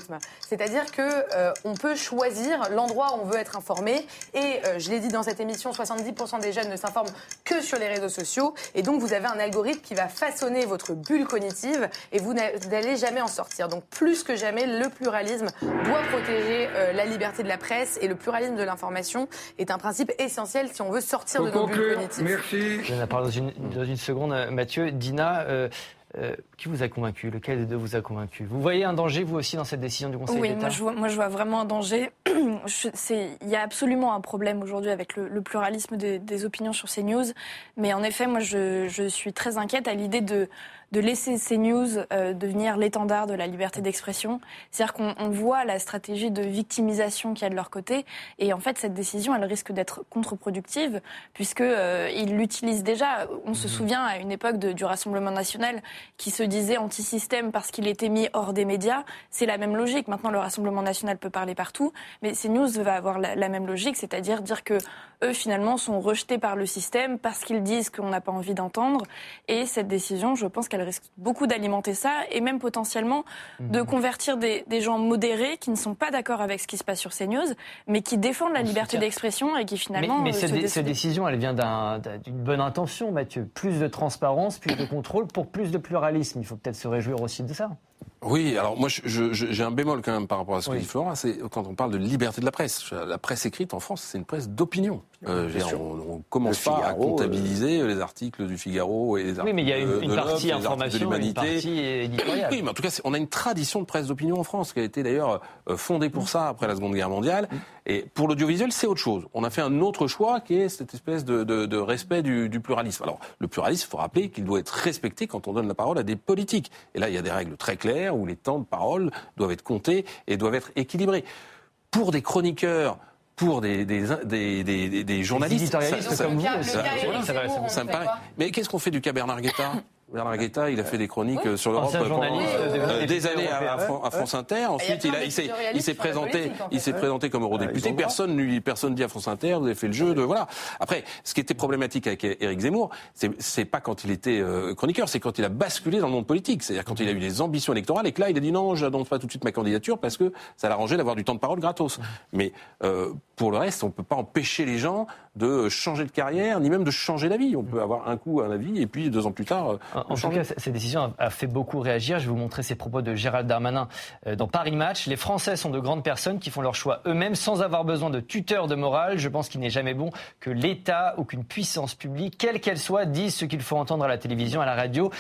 C'est-à-dire que euh, on peut choisir l'endroit où on veut être informé. Et euh, je l'ai dit dans cette émission, 70% des jeunes ne s'informent que sur les réseaux sociaux. Et donc, vous avez un algorithme qui va façonner votre bulle cognitive et vous n'a- n'allez jamais en sortir. Donc, plus que jamais, le pluralisme doit protéger euh, la liberté de la presse et le pluralisme de l'information est un principe essentiel si on veut sortir Faut de nos bulles conclure. cognitives. Merci. Je vais en parler dans une, dans une seconde. Mathieu, Dina, euh, qui vous a convaincu? Lequel des deux vous a convaincu? Vous voyez un danger, vous aussi, dans cette décision du Conseil Oui, d'État? moi vois, moi je vois vraiment un danger. Il y a absolument un problème aujourd'hui avec le, le pluralisme des, des opinions sur CNews. Mais en effet, moi je, je suis très inquiète à l'idée de, de laisser CNews euh, devenir l'étendard de la liberté d'expression. C'est-à-dire qu'on on voit la stratégie de victimisation qu'il y a de leur côté. Et en fait, cette décision, elle risque d'être contre-productive puisque euh, ils l'utilisent déjà. On se souvient à une époque de- du Rassemblement national qui se disait anti-système parce qu'il était mis hors des médias. C'est la même logique. Maintenant, le Rassemblement national peut parler partout, mais CNews va avoir la, la même logique, c'est-à-dire dire que eux, finalement, sont rejetés par le système parce qu'ils disent qu'on n'a pas envie d'entendre. Et cette décision, je pense qu'elle risque beaucoup d'alimenter ça et même potentiellement de convertir des, des gens modérés qui ne sont pas d'accord avec ce qui se passe sur CNews, mais qui défendent la On liberté d'expression et qui finalement mais euh, cette, dé- décision, elle vient d'un- d'un- d'une bonne intention, Mathieu. Plus de transparence, plus de contrôle pour plus de pluralisme. Il faut peut-être se réjouir aussi de ça. Oui, alors moi j'ai un bémol quand même par rapport à ce que dit Flora, c'est quand on parle de liberté de la presse. La presse écrite en France, c'est une presse d'opinion. Euh, on, ne commence pas à comptabiliser les articles du Figaro et les articles Oui, mais il y a une, une partie information, une partie éditoriale. Oui, mais en tout cas, on a une tradition de presse d'opinion en France qui a été d'ailleurs euh, fondée pour ça après la Seconde Guerre mondiale. Et pour l'audiovisuel, c'est autre chose. On a fait un autre choix qui est cette espèce de, de, de respect du, du, pluralisme. Alors, le pluralisme, il faut rappeler qu'il doit être respecté quand on donne la parole à des politiques. Et là, il y a des règles très claires où les temps de parole doivent être comptés et doivent être équilibrés. Pour des chroniqueurs, pour des, des, des, des, des journalistes. Ça, ça, ça, ça, me paraît. Mais qu'est-ce qu'on fait du cas Bernard Guetta Bernard Guetta, il a fait des chroniques sur l'Europe pendant euh, des années à, France Inter. Ensuite, il, il s'est, il s'est présenté, il s'est présenté comme eurodéputé. Personne lui, personne dit à France Inter, vous avez fait le jeu de voilà. Après, ce qui était problématique avec Éric Zemmour, c'est, c'est pas quand il était chroniqueur, c'est quand il a basculé dans le monde politique. C'est-à-dire quand il a eu des ambitions électorales et que là, il a dit non, je n'annonce pas tout de suite ma candidature parce que ça l'arrangeait d'avoir du temps de parole gratos. Mais euh, pour le reste, on peut pas empêcher les gens de changer de carrière, ni même de changer d'avis. On peut avoir un coup un avis et puis deux ans plus tard. En tout cas, cette décision a fait beaucoup réagir. Je vais vous montrer ces propos de Gérald Darmanin dans Paris Match. Les Français sont de grandes personnes qui font leur choix eux-mêmes sans avoir besoin de tuteurs de morale. Je pense qu'il n'est jamais bon que l'État ou qu'une puissance publique, quelle qu'elle soit, dise ce qu'il faut entendre à la télévision, à la radio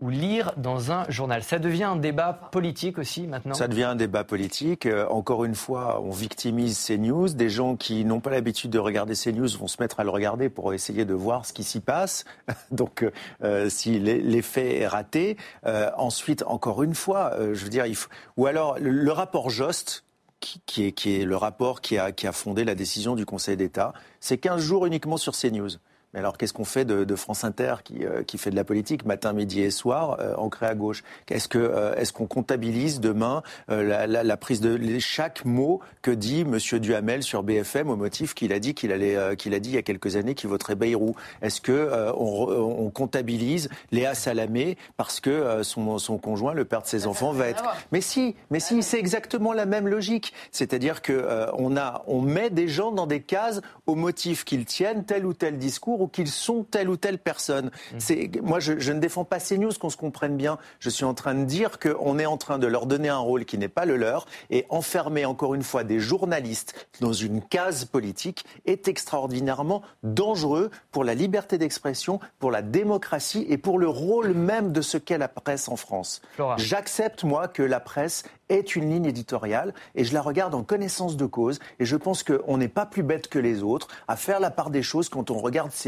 ou lire dans un journal. Ça devient un débat politique aussi maintenant Ça devient un débat politique. Euh, encore une fois, on victimise ces news. Des gens qui n'ont pas l'habitude de regarder ces news vont se mettre à le regarder pour essayer de voir ce qui s'y passe. Donc, euh, si l'effet est raté. Euh, ensuite, encore une fois, euh, je veux dire, il faut... ou alors le, rapport Jost, qui, est, le rapport qui a, qui a fondé la décision du Conseil d'État, c'est 15 jours uniquement sur ces news. Mais alors, qu'est-ce qu'on fait de, de, France Inter qui, euh, qui, fait de la politique matin, midi et soir, euh, ancré à gauche? Est-ce que euh, est-ce qu'on comptabilise demain euh, la, la, la, prise de chaque mot que dit Monsieur Duhamel sur BFM au motif qu'il a dit qu'il allait euh, qu'il a dit il y a quelques années qu'il voterait Bayrou? Est-ce que euh, on, on, comptabilise Léa Salamé parce que son, son, conjoint, le père de ses enfants, va être Mais si, mais si, c'est exactement la même logique. C'est-à-dire que on a on met des gens dans des cases au motif qu'ils tiennent tel ou tel discours ou qu'ils sont telle ou telle personne. C'est, moi, je, je, ne défends pas ces news, qu'on se comprenne bien. Je suis en train de dire qu'on est en train de leur donner un rôle qui n'est pas le leur et enfermer encore une fois des journalistes dans une case politique est extraordinairement dangereux pour la liberté d'expression, pour la démocratie et pour le rôle même de ce qu'est la presse en France. J'accepte, moi, que la presse est une ligne éditoriale et je la regarde en connaissance de cause et je pense qu'on n'est pas plus bête que les autres à faire la part des choses quand on regarde ces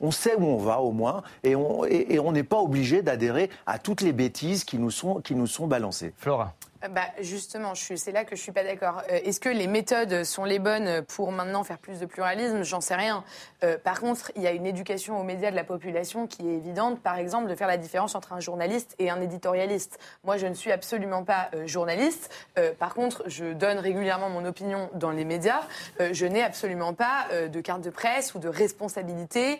On sait où on va au moins et on et, et n'est pas obligé d'adhérer à toutes les bêtises qui nous sont, qui nous sont balancées. Flora. Bah justement, c'est là que je suis pas d'accord. Euh, Est-ce que les méthodes sont les bonnes pour maintenant faire plus de pluralisme? J'en sais rien. Euh, par contre, il y a une éducation aux médias de la population qui est évidente. Par exemple, de faire la différence entre un journaliste et un éditorialiste. Moi, je ne suis absolument pas euh, journaliste. Euh, par contre, je donne régulièrement mon opinion dans les médias. Je n'ai absolument pas de carte de presse ou de responsabilité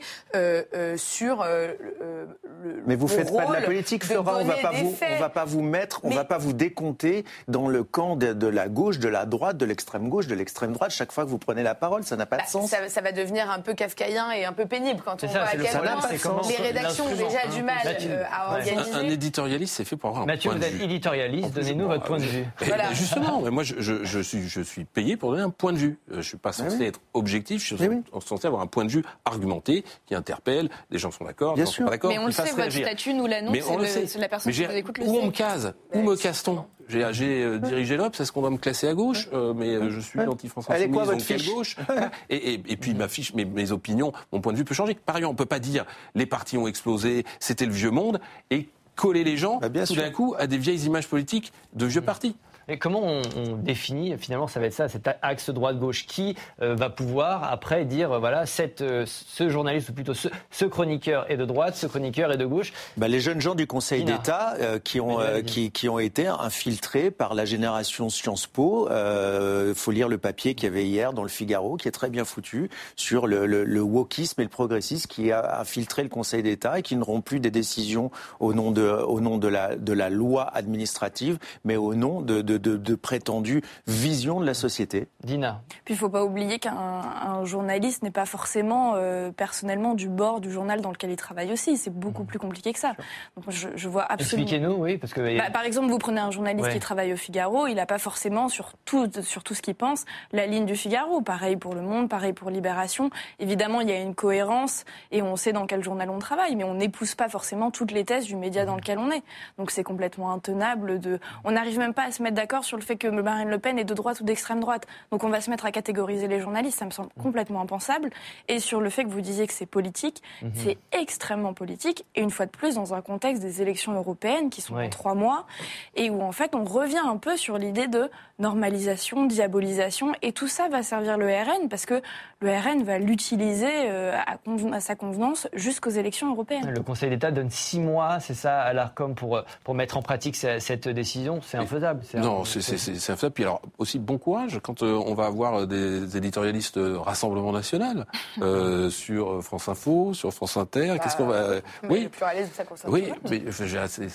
sur le. Mais vous faites pas de la politique, Flora. On va pas vous, on va pas vous mettre, on Mais... va pas vous décompter dans le camp de, de, la gauche, de la droite, de l'extrême gauche, de l'extrême droite, chaque fois que vous prenez la parole. Ça n'a pas bah, de sens. Ça, ça, va devenir un peu kafkaïen et un peu pénible quand on ça, voit à quel point les rédactions ont déjà hein. du mal euh, à organiser. Un, un éditorialiste, c'est fait pour avoir un Mathieu, point vous êtes éditorialiste, donnez-nous votre point de vue. Voilà. Justement, moi je, je, je, suis, je suis payé pour donner un point de vue. Je ne suis pas censé oui. être objectif, je suis oui. censé avoir un point de vue argumenté qui interpelle. Les gens sont d'accord, les gens sont pas d'accord. Mais on le sait, votre statut nous l'annonce, c'est la personne qui vous écoute le Où on me case? Où me casse-t-on? J'ai euh, dirigé l'Obs, est-ce qu'on doit me classer à gauche euh, Mais euh, je suis l'anti-France Insoumise, donc votre gauche. Et, et, et, puis ma fiche, mes, mes, opinions, mon point de vue peut changer. Par ailleurs, on peut pas dire les partis ont explosé, c'était le vieux monde, et coller les gens bah, tout d'un coup à des vieilles images politiques de vieux partis. Et comment on, on, définit finalement ça va être ça cet axe droite-gauche? Qui euh, va pouvoir après dire euh, voilà cette, euh, ce journaliste ou plutôt ce, ce, chroniqueur est de droite, ce chroniqueur est de gauche? Bah, les jeunes gens du Conseil d'État qui ont qui, qui, ont été infiltrés par la génération Sciences Po. Il faut lire le papier qu'il y avait hier dans le Figaro qui est très bien foutu sur le, le, le wokisme et le progressisme qui a infiltré le Conseil d'État et qui ne rend plus des décisions au nom de au nom de la de la loi administrative mais au nom de, de de, de, prétendue vision de la société. Dina. Puis il ne faut pas oublier qu'un un journaliste n'est pas forcément euh, personnellement du bord du journal dans lequel il travaille aussi. C'est beaucoup plus compliqué que ça. Donc je, je vois absolument. Expliquez-nous, oui, parce que. Bah, par exemple, vous prenez un journaliste Ouais. qui travaille au Figaro, il n'a pas forcément sur tout, sur tout ce qu'il pense la ligne du Figaro. Pareil pour Le Monde, pareil pour Libération. Évidemment, il y a une cohérence et on sait dans quel journal on travaille, mais on n'épouse pas forcément toutes les thèses du média dans lequel on est. Donc c'est complètement intenable de. On n'arrive même pas à se mettre d'accord sur le fait que Marine Le Pen est de droite ou d'extrême droite. Donc on va se mettre à catégoriser les journalistes, ça me semble complètement impensable. Et sur le fait que vous disiez que c'est politique, Mhm. c'est extrêmement politique. Et une fois de plus, dans un contexte des élections européennes qui sont Ouais. en trois mois, et où en fait on revient un peu sur l'idée de normalisation, diabolisation, et tout ça va servir le RN parce que le RN va l'utiliser euh, à, conven- à sa convenance jusqu'aux élections européennes. Le Conseil d'État donne six mois, c'est ça, à l'ARCOM pour, euh, pour mettre en pratique ce- cette décision. C'est infaisable. c'est Non, un- c'est c'est- c'est- c'est infaisable. Puis alors, aussi, bon courage quand euh, on va avoir euh, des éditorialistes euh, Rassemblement National euh, sur France Info, sur France Inter. Qu'est-ce qu'on va... Mais Oui, ça concerne oui, mais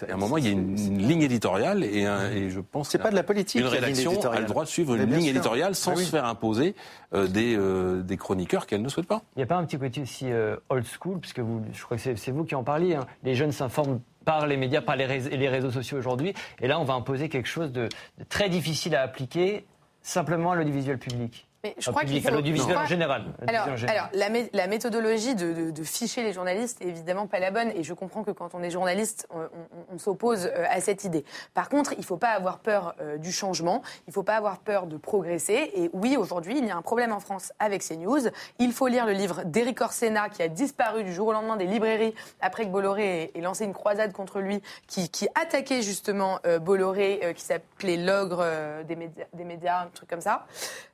à un moment, il y a une, une ligne éditoriale et, un- et je pense C'est pas de la politique. une rédaction a le droit de suivre une ligne sûr. éditoriale sans Ah oui. se faire imposer euh, des, des chroniqueurs qu'elle ne souhaite pas. Il n'y a pas un petit côté aussi old school, puisque vous, je crois que c'est c'est vous qui en parliez. hein. Les jeunes s'informent par les médias, par les, réseaux, les réseaux sociaux aujourd'hui. Et là, on va imposer quelque chose de, de très difficile à appliquer simplement à l'audiovisuel public. Mais je crois qu'il à faut- l'audiovisuel je en crois- général. Alors, L'audiovisuel en général. alors la, mé- la méthodologie de, de- de ficher les journalistes est évidemment pas la bonne et je comprends que quand on est journaliste, on, on- on s'oppose euh, à cette idée. Par contre, il ne faut pas avoir peur euh, du changement, il ne faut pas avoir peur de progresser. Et oui, aujourd'hui, il y a un problème en France avec CNews. Il faut lire le livre d'Éric Orsena qui a disparu du jour au lendemain des librairies après que Bolloré ait, ait lancé une croisade contre lui, qui, qui attaquait justement euh, Bolloré, euh, qui s'appelait l'ogre des, médias, des médias, un truc comme ça.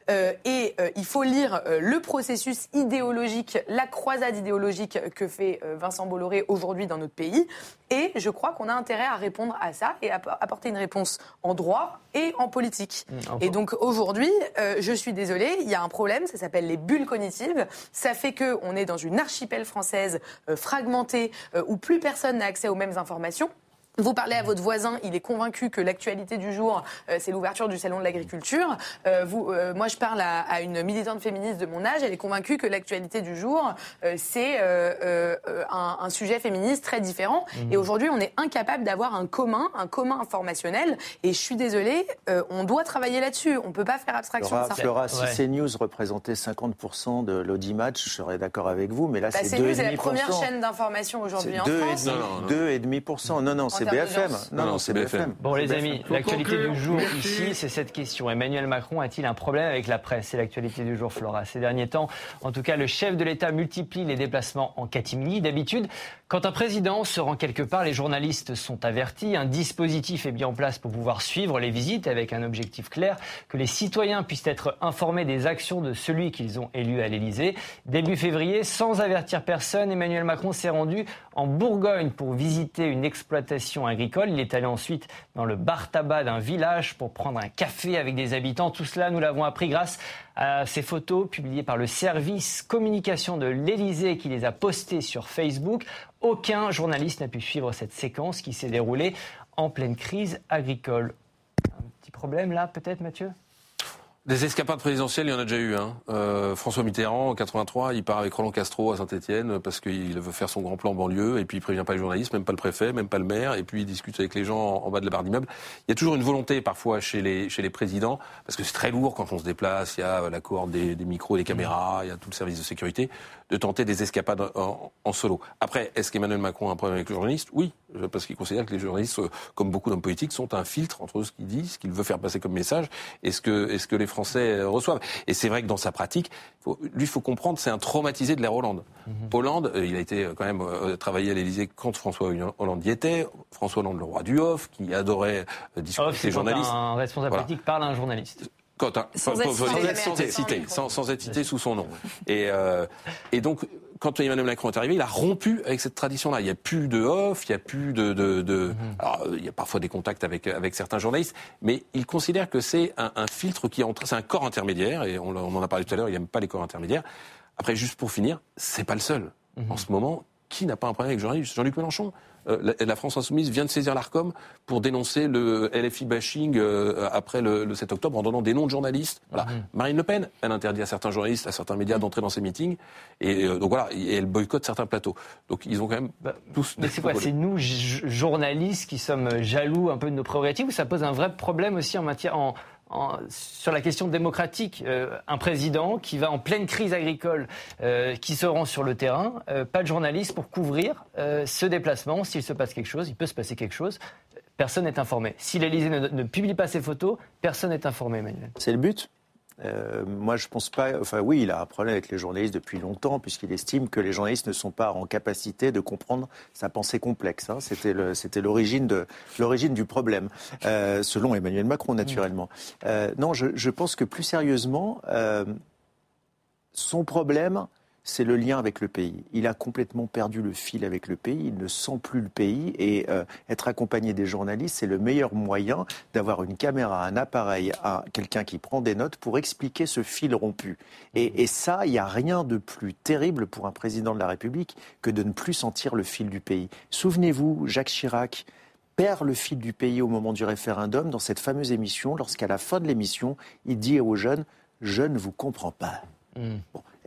Euh, et euh, il faut lire euh, le processus idéologique, la croisade idéologique que fait Vincent Bolloré aujourd'hui dans notre pays. Et je crois qu'on a intérêt à répondre à ça et à app- apporter une réponse en droit et en politique. Mmh, Et donc aujourd'hui, euh, je suis désolée, il y a un problème, ça s'appelle les bulles cognitives. Ça fait que on est dans une archipel française euh, fragmentée euh, où plus personne n'a accès aux mêmes informations. Vous parlez à votre voisin, il est convaincu que l'actualité du jour, euh, c'est l'ouverture du salon de l'agriculture. Euh, vous, euh, moi, je parle à, à une militante féministe de mon âge, elle est convaincue que l'actualité du jour, euh, c'est euh, euh, un, un sujet féministe très différent. Et aujourd'hui, on est incapable d'avoir un commun, un commun informationnel. Et je suis désolée, euh, on doit travailler là-dessus. On peut pas faire abstraction Flora, de ça. Flora, si Ouais. CNews représentait 50% de l'audimat, je serais d'accord avec vous, mais là, Bah, c'est CNews est la 2,5%. première chaîne d'information aujourd'hui en France. 2,5%. Non, non, non. 2,5%. Non, non, c'est termes BFM. Non, non, c'est BFM. Bon, les amis, l'actualité du jour Merci. ici, c'est cette question. Emmanuel Macron a-t-il un problème avec la presse? C'est l'actualité du jour, Flora. Ces derniers temps, en tout cas, le chef de l'État multiplie les déplacements en catimini. D'habitude, quand un président se rend quelque part, les journalistes sont avertis. Un dispositif est mis en place pour pouvoir suivre les visites avec un objectif clair, que les citoyens puissent être informés des actions de celui qu'ils ont élu à l'Élysée. Début février, sans avertir personne, Emmanuel Macron s'est rendu en Bourgogne pour visiter une exploitation agricole. Il est allé ensuite dans le bar tabac d'un village pour prendre un café avec des habitants. Tout cela, nous l'avons appris grâce ces photos publiées par le service communication de l'Élysée qui les a postées sur Facebook. Aucun journaliste n'a pu suivre cette séquence qui s'est déroulée en pleine crise agricole. Un petit problème là, peut-être, Mathieu? Des escapades présidentielles, il y en a déjà eu. Hein. Euh, François Mitterrand, en 83, il part avec Roland Castro à Saint-Etienne parce qu'il veut faire son grand plan banlieue et puis il prévient pas les journalistes, même pas le préfet, même pas le maire, et puis il discute avec les gens en, bas de la barre d'immeuble. Il y a toujours une volonté parfois chez les, chez les présidents, parce que c'est très lourd quand on se déplace, il y a la cohorte des, micros des caméras, il y a tout le service de sécurité, de tenter des escapades en, solo. Après, est-ce qu'Emmanuel Macron a un problème avec les journalistes Oui, euh, parce qu'il considère que les journalistes, euh, comme beaucoup d'hommes politiques, sont un filtre entre ce qu'il dit, ce qu'il veut faire passer comme message, et ce que, et ce que les Français euh, reçoivent. Et c'est vrai que dans sa pratique, faut, lui, il faut comprendre, c'est un traumatisé de l'ère Hollande. Hollande, euh, il a été euh, quand même euh, travaillé à l'Élysée quand François Hollande y était. François Hollande, le roi du Off, qui adorait euh, discuter avec les quand journalistes. un responsable Voilà. politique parle à un journaliste. Quand un- Sans sans être- sans être cité, sans, sans être cité sous son nom. Et, euh, et donc, quand Emmanuel Macron est arrivé, il a rompu avec cette tradition-là. Il n'y a plus de off, il n'y a plus de. de, de- Alors, euh, il y a parfois des contacts avec, avec certains journalistes, mais il considère que c'est un, un filtre qui entre. C'est un corps intermédiaire, et on, en a parlé tout à l'heure, il n'aime pas les corps intermédiaires. Après, juste pour finir, c'est pas le seul. En ce moment, qui n'a pas un problème avec Jean-Luc Mélenchon. Euh, la, France insoumise vient de saisir l'Arcom pour dénoncer le LFI bashing euh, après le, 7 octobre en donnant des noms de journalistes. Voilà. Mhm. Marine Le Pen, elle interdit à certains journalistes, à certains médias d'entrer dans ses meetings, et donc voilà, et elle boycotte certains plateaux. Donc ils ont quand même bah, tous. Mais c'est quoi C'est nous journalistes qui sommes jaloux un peu de nos prérogatives ou ça pose un vrai problème aussi en matière en sur la question démocratique, euh, un président qui va en pleine crise agricole, euh, qui se rend sur le terrain, euh, pas de journaliste pour couvrir ce déplacement. S'il se passe quelque chose, il peut se passer quelque chose. Personne n'est informé. Si l'Élysée ne, ne, publie pas ses photos, personne n'est informé, Emmanuel. C'est le but? Euh, moi, je pense pas. Enfin, oui, il a un problème avec les journalistes depuis longtemps, puisqu'il estime que les journalistes ne sont pas en capacité de comprendre sa pensée complexe. Hein. C'était l'origine de l'origine du problème, euh, selon Emmanuel Macron, naturellement. Euh, non, je, je, pense que plus sérieusement, son problème, c'est le lien avec le pays. Il a complètement perdu le fil avec le pays, il ne sent plus le pays et euh, être accompagné des journalistes, c'est le meilleur moyen d'avoir une caméra, un appareil, quelqu'un qui prend des notes pour expliquer ce fil rompu. Et, et ça, il n'y a rien de plus terrible pour un président de la République que de ne plus sentir le fil du pays. Souvenez-vous, Jacques Chirac perd le fil du pays au moment du référendum dans cette fameuse émission, lorsqu'à la fin de l'émission, il dit aux jeunes, je ne vous comprends pas. Hmm.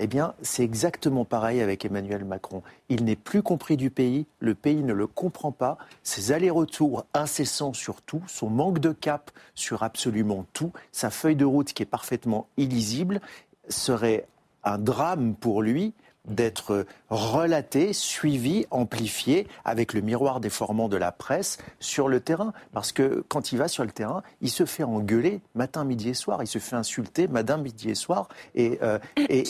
Eh bien, c'est exactement pareil avec Emmanuel Macron. Il n'est plus compris du pays, le pays ne le comprend pas. Ses allers-retours incessants sur tout, son manque de cap sur absolument tout, sa feuille de route qui est parfaitement illisible, serait un drame pour lui d'être relaté, suivi, amplifié avec le miroir déformant de la presse sur le terrain. Parce que quand il va sur le terrain, il se fait engueuler matin, midi et soir. Il se fait insulter matin, midi et soir. Et, euh, et,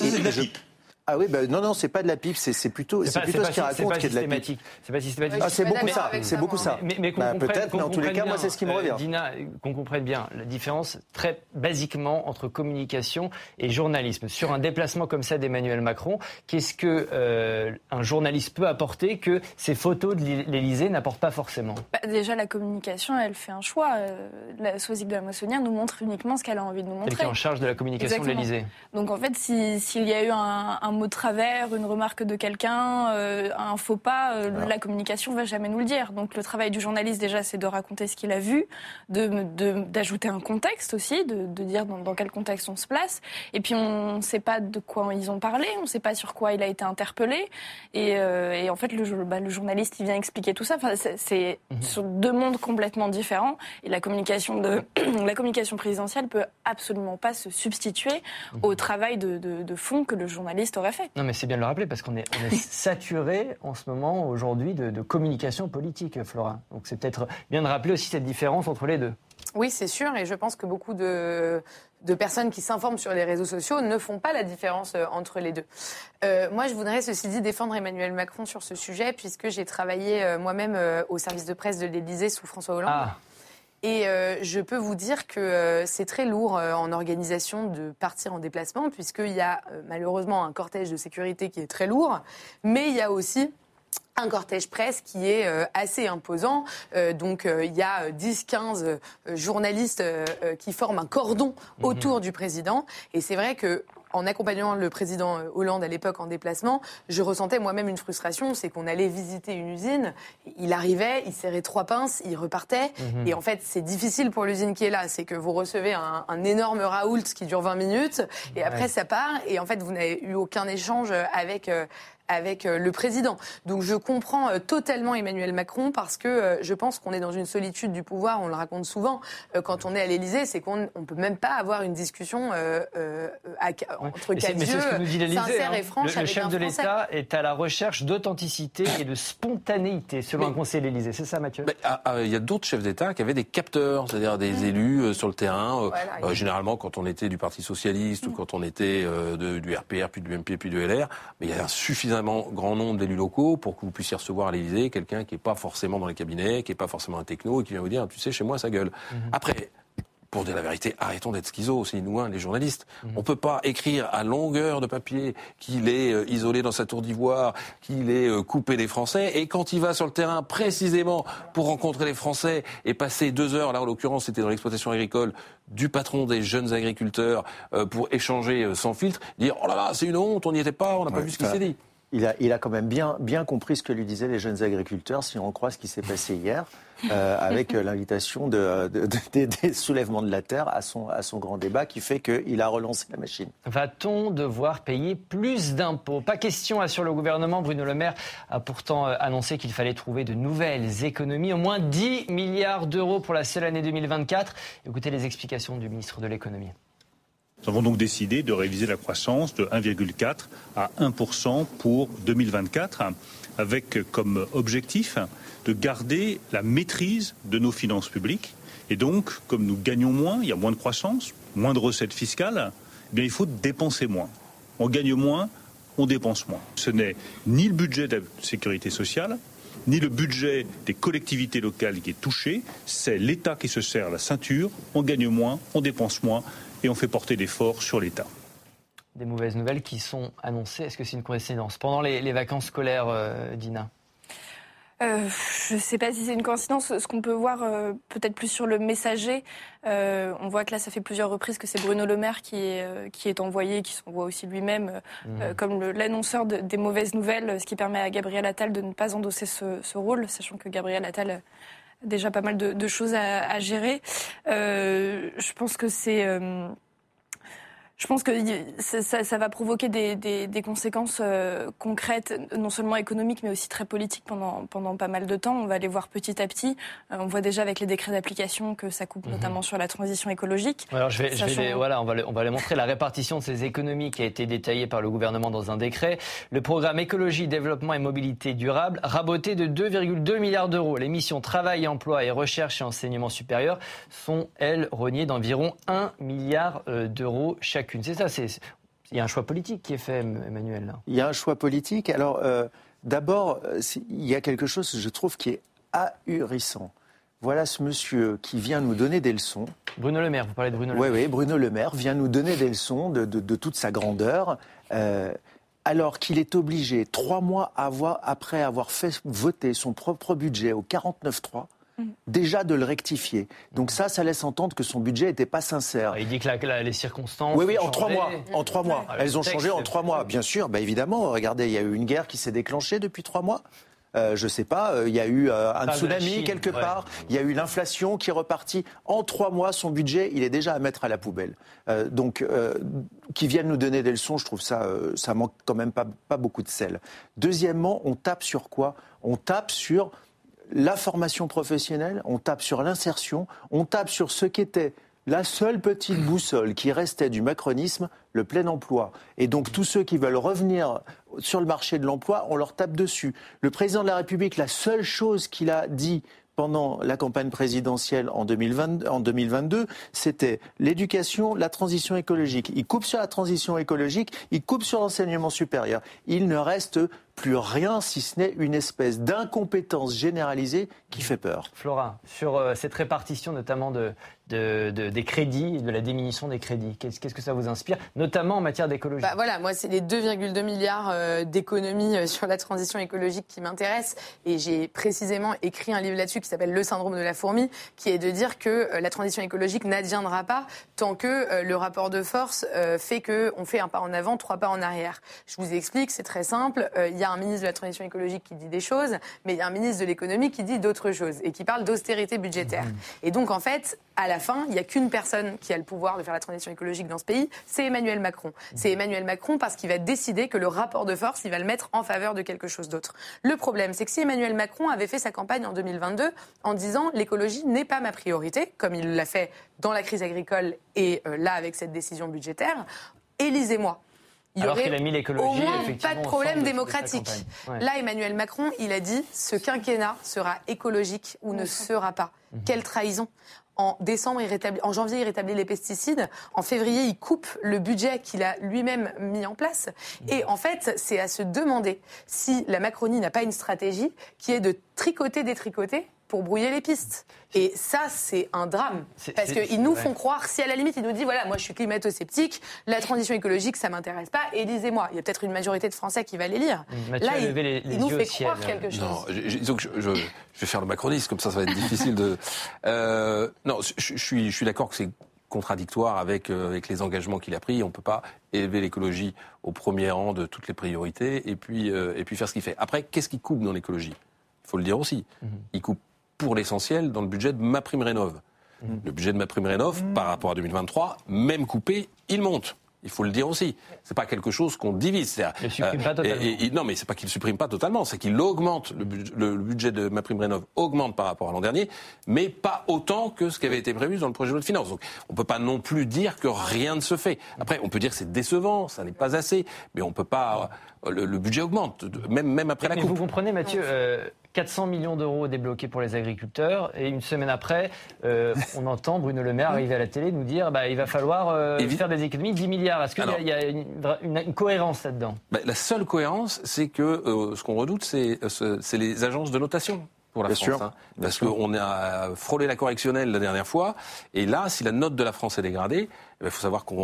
ah oui, bah, non, non, c'est pas de la pipe, c'est plutôt, c'est plutôt ce qu'il raconte qui est de la pipe. C'est pas systématique. Ah, c'est beaucoup ça, c'est beaucoup ça. Mais, bah, peut-être, mais en tous les cas, moi, c'est ce qui me revient. Dina, qu'on comprenne bien la différence très basiquement entre communication et journalisme. Sur un déplacement comme ça d'Emmanuel Macron, qu'est-ce que euh, un journaliste peut apporter que ces photos de l'Élysée n'apportent pas forcément? Bah, Déjà, la communication, elle fait un choix. Euh, la Soisic de la Moissonnière nous montre uniquement ce qu'elle a envie de nous montrer. Elle qui est en charge de la communication de l'Élysée. Donc en fait, s'il y a eu un un mot de travers, une remarque de quelqu'un, euh, un faux pas, euh, la communication va jamais nous le dire. Donc le travail du journaliste déjà, c'est de raconter ce qu'il a vu, d'ajouter de, un contexte aussi, de, dire dans, quel contexte on se place. Et puis on ne sait pas de quoi ils ont parlé, on ne sait pas sur quoi il a été interpellé. Et, euh, en fait, le, bah, le, journaliste, il vient expliquer tout ça. Enfin, c'est mhm. sur deux mondes complètement différents. Et la communication de la communication présidentielle peut absolument pas se substituer mhm. au travail de, de fond que le journaliste fait. Non, mais c'est bien de le rappeler parce qu'on est, saturé en ce moment, aujourd'hui, de, communication politique, Flora. Donc c'est peut-être bien de rappeler aussi cette différence entre les deux. Oui, c'est sûr, et je pense que beaucoup de, personnes qui s'informent sur les réseaux sociaux ne font pas la différence euh, entre les deux. Euh, moi, je voudrais, ceci dit, défendre Emmanuel Macron sur ce sujet, puisque j'ai travaillé euh, moi-même au service de presse de l'Élysée sous François Hollande. Ah. Et euh, je peux vous dire que euh, c'est très lourd euh, en organisation de partir en déplacement, puisqu'il y a malheureusement un cortège de sécurité qui est très lourd, mais il y a aussi un cortège presse qui est assez imposant. donc il y a 10-15 journalistes qui forment un cordon mhm. autour du président. Et c'est vrai que en accompagnant le président Hollande à l'époque en déplacement, je ressentais moi-même une frustration, c'est qu'on allait visiter une usine, il arrivait, il serrait trois pinces, il repartait, mhm. et en fait c'est difficile pour l'usine qui est là, c'est que vous recevez un, énorme raoult qui dure 20 minutes, et après ça part, et en fait vous n'avez eu aucun échange avec euh, avec euh, le président. Donc je comprends euh, totalement Emmanuel Macron parce que euh, je pense qu'on est dans une solitude du pouvoir, on le raconte souvent quand on est à l'Élysée, c'est qu'on ne peut même pas avoir une discussion entre quatre yeux sincère et hein. franche le, le chef de l'État est à la recherche d'authenticité et de spontanéité, selon un conseil de l'Élysée. C'est ça, Mathieu? Ah, ah, Il y a d'autres chefs d'État qui avaient des capteurs, c'est-à-dire des mmh. élus sur le terrain. généralement, quand on était du Parti socialiste ou mmh. quand on était du RPR, puis du MP, puis du LR, mais il y a un suffisamment grand nombre d'élus locaux pour que vous puissiez recevoir à l'Élysée quelqu'un qui n'est pas forcément dans les cabinets, qui n'est pas forcément un techno et qui vient vous dire, tu sais, chez moi, ça gueule. Mhm. Après, pour dire la vérité, arrêtons d'être schizo aussi, nous, hein, les journalistes. On mhm. On peut pas écrire à longueur de papier qu'il est euh, isolé dans sa tour d'ivoire, qu'il est euh, coupé des Français, et quand il va sur le terrain précisément pour rencontrer les Français et passer deux heures, là en l'occurrence c'était dans l'exploitation agricole, du patron des jeunes agriculteurs euh, pour échanger sans filtre, dire oh là là c'est une honte, on n'y était pas, on n'a pas vu ce qui s'est dit. Il a, il a quand même bien, bien compris ce que lui disaient les jeunes agriculteurs, si on croit ce qui s'est passé hier, euh, avec euh, l'invitation de, de- de- des soulèvements de la terre à son, à son grand débat qui fait qu'il a relancé la machine. Va-t-on devoir payer plus d'impôts? Pas question, assure le gouvernement. Bruno Le Maire a pourtant euh, annoncé qu'il fallait trouver de nouvelles économies, au moins 10 milliards d'euros pour la seule année 2024. Écoutez les explications du ministre de l'économie. Nous avons donc décidé de réviser la croissance de 1,4 à 1% pour 2024, avec comme objectif de garder la maîtrise de nos finances publiques. Et donc, comme nous gagnons moins, il y a moins de croissance, moins de recettes fiscales, eh bien, il faut dépenser moins. On gagne moins, on dépense moins. Ce n'est ni le budget de la sécurité sociale, ni le budget des collectivités locales qui est touché, c'est l'État qui se serre la ceinture, on gagne moins, on dépense moins et on fait porter l'effort sur l'État. Des mauvaises nouvelles qui sont annoncées. Est-ce que c'est une coïncidence Pendant les, les vacances scolaires, euh, Dina? Euh, je ne sais pas si c'est une coïncidence. Ce qu'on peut voir euh, peut-être plus sur le messager, euh, on voit que là, ça fait plusieurs reprises que c'est Bruno Le Maire qui est, euh, qui est envoyé, qui s'envoie aussi lui-même euh, Mmh. comme l'annonceur de- des mauvaises nouvelles, ce qui permet à Gabriel Attal de ne pas endosser ce, ce rôle, sachant que Gabriel Attal déjà pas mal de, choses à, gérer. Euh, je pense que c'est... je pense que ça, va provoquer des, des- des conséquences euh, concrètes, non seulement économiques, mais aussi très politiques pendant, pendant pas mal de temps. On va les voir petit à petit. Euh, on voit déjà avec les décrets d'application que ça coupe Mhm. notamment sur la transition écologique. Alors je vais, je vais Sachant- les- voilà, on va, les- on va les montrer la répartition de ces économies qui a été détaillée par le gouvernement dans un décret. Le programme écologie, développement et mobilité durable, raboté de 2,2 milliards d'euros. Les missions travail, emploi et recherche et enseignement supérieur sont elles rognées d'environ 1 milliard euh, d'euros chacune. C'est ça, c'est il y a un choix politique qui est fait, Emmanuel. Là. Il y a un choix politique. Alors, euh, d'abord, il y a quelque chose, je trouve, qui est ahurissant. Voilà ce monsieur qui vient nous donner des leçons. Bruno Le Maire, vous parlez de Bruno Le Oui, Maire. oui, Bruno Le Maire vient nous donner des leçons de, de- de toute sa grandeur, euh, alors qu'il est obligé, trois mois avoir- après avoir fait voter son propre budget au 49-3, déjà de le rectifier. Donc ça, ça laisse entendre que son budget n'était pas sincère. Il dit que la- la- les circonstances. Oui, oui, ont en trois mois. En trois mois. Ah, le Elles ont texte, changé en trois mois, bien sûr. Bah, évidemment, regardez, il y a eu une guerre qui s'est déclenchée depuis trois mois. Euh, je sais pas, euh, il y a eu euh, un tsunami Chine, quelque ouais. part, il y a eu l'inflation qui est repartie. En trois mois, son budget, il est déjà à mettre à la poubelle. Euh, donc, qui viennent nous donner des leçons, je trouve ça, ça manque quand même pas, pas beaucoup de sel. Deuxièmement, on tape sur quoi? On tape sur la formation professionnelle, on tape sur l'insertion, on tape sur ce qu'était la seule petite boussole qui restait du macronisme, le plein emploi. Et donc tous ceux qui veulent revenir sur le marché de l'emploi, on leur tape dessus. Le président de la République, la seule chose qu'il a dit pendant la campagne présidentielle en, 2020 en 2022, c'était l'éducation, la transition écologique. Il coupe sur la transition écologique, il coupe sur l'enseignement supérieur. Il ne reste plus rien si ce n'est une espèce d'incompétence généralisée qui fait peur. Flora, sur euh, cette répartition notamment de, de- de- des crédits, de la diminution des crédits, qu'est-ce que ça vous inspire, notamment en matière d'écologie? Bah voilà, moi c'est les 2,2 milliards euh, d'économies euh, sur la transition écologique qui m'intéressent et j'ai précisément écrit un livre là-dessus qui s'appelle Le syndrome de la fourmi, qui est de dire que euh, la transition écologique n'adviendra pas tant que euh, le rapport de force euh, fait que on fait un pas en avant, trois pas en arrière. Je vous explique, c'est très simple. Euh, Il y a un ministre de la transition écologique qui dit des choses, mais il y a un ministre de l'économie qui dit d'autres choses et qui parle d'austérité budgétaire. Et donc en fait, à la fin, il n'y a qu'une personne qui a le pouvoir de faire la transition écologique dans ce pays, c'est Emmanuel Macron. C'est Emmanuel Macron parce qu'il va décider que le rapport de force, il va le mettre en faveur de quelque chose d'autre. Le problème, c'est que si Emmanuel Macron avait fait sa campagne en 2022 en disant l'écologie n'est pas ma priorité, comme il l'a fait dans la crise agricole et euh, là avec cette décision budgétaire, élisez-moi. Il y Alors aurait qu'il a mis l'écologie, au moins effectivement, pas de problème de- démocratique. Ouais. Là, Emmanuel Macron, il a dit ce quinquennat sera écologique ou ne sera pas. Mhm. Quelle trahison en décembre, il rétablit, en janvier, il rétablit les pesticides. En février, il coupe le budget qu'il a lui-même mis en place. Mhm. Et en fait, c'est à se demander si la Macronie n'a pas une stratégie qui est de tricoter, détricoter pour brouiller les pistes. Et ça, c'est un drame. Parce qu'ils nous ouais. font croire, si à la limite, ils nous disent, voilà, moi je suis climato-sceptique, la transition écologique, ça m'intéresse pas, élisez-moi. Il y a peut-être une majorité de Français qui va les lire. Mathieu Là, il, les- nous fait ciel. croire quelque chose. Non, je, que je, je- je vais faire le macroniste, comme ça, ça va être difficile de. Euh, non, je, je suis, je suis d'accord que c'est contradictoire avec, euh, avec les engagements qu'il a pris. On ne peut pas élever l'écologie au premier rang de toutes les priorités et puis, euh, et puis faire ce qu'il fait. Après, qu'est-ce qui coupe dans l'écologie? Il faut le dire aussi. Mhm. Il coupe pour l'essentiel dans le budget de MaPrimeRénov. Mhm. Le budget de MaPrimeRénov, par rapport à 2023, même coupé, il monte. Il faut le dire aussi. C'est pas quelque chose qu'on divise. Il supprime pas totalement. et- et- non, mais c'est pas qu'il ne supprime pas totalement, c'est qu'il augmente le, budget- le- le budget de MaPrimeRénov augmente par rapport à l'an dernier, mais pas autant que ce qui avait été prévu dans le projet de loi de finances. Donc, on peut pas non plus dire que rien ne se fait. Après, on peut dire que c'est décevant, ça n'est pas assez, mais on peut pas. euh, Le, le budget augmente, de- même même après la Mais coupe. vous comprenez, Mathieu, euh, 400 millions d'euros débloqués pour les agriculteurs, et une semaine après, euh, on entend Bruno Le Maire arriver à la télé nous dire bah, il va falloir euh, faire des économies de 10 milliards. Est-ce qu'il y a- y une, une- une cohérence là-dedans? Ben, la seule cohérence, c'est que euh, ce qu'on redoute, c'est ce- c'est les agences de notation pour la Bien France. sûr. hein. Parce qu'on a frôlé la correctionnelle la dernière fois. Et là, si la note de la France est dégradée, il faut savoir que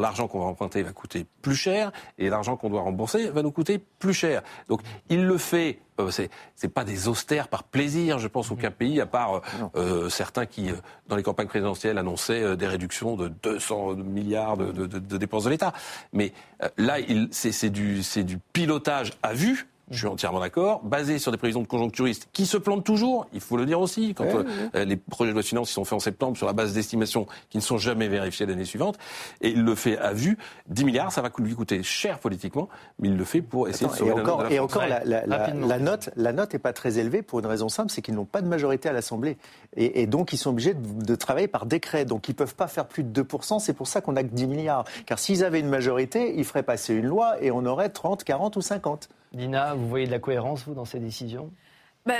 l'argent qu'on va emprunter va coûter plus cher et l'argent qu'on doit rembourser va nous coûter plus cher. Donc il le fait. Euh, c'est pas des austères par plaisir, je pense, aucun pays, à part euh, euh, certains qui, euh, dans les campagnes présidentielles, annonçaient euh, des réductions de 200 milliards de, de- de- de dépenses de l'État. Mais là, il- c'est c'est du, c'est du pilotage à vue. Je suis entièrement d'accord, basé sur des prévisions de conjoncturistes qui se plantent toujours, il faut le dire aussi, quand euh, euh, les projets de loi de finances sont faits en septembre sur la base d'estimations qui ne sont jamais vérifiées l'année suivante, et il le fait à vue, 10 milliards, ça va lui coûter cher politiquement, mais il le fait pour essayer Attends, de sauver et encore, de la et encore la, la- la- rapidement. la note, la note n'est pas très élevée pour une raison simple, c'est qu'ils n'ont pas de majorité à l'Assemblée. Et, et donc, ils sont obligés de, de travailler par décret. Donc, ils ne peuvent pas faire plus de 2%. C'est pour ça qu'on n'a que 10 milliards. Car s'ils avaient une majorité, ils feraient passer une loi et on aurait 30, 40 ou 50. Dina, vous voyez de la cohérence, vous, dans ces décisions? Bah,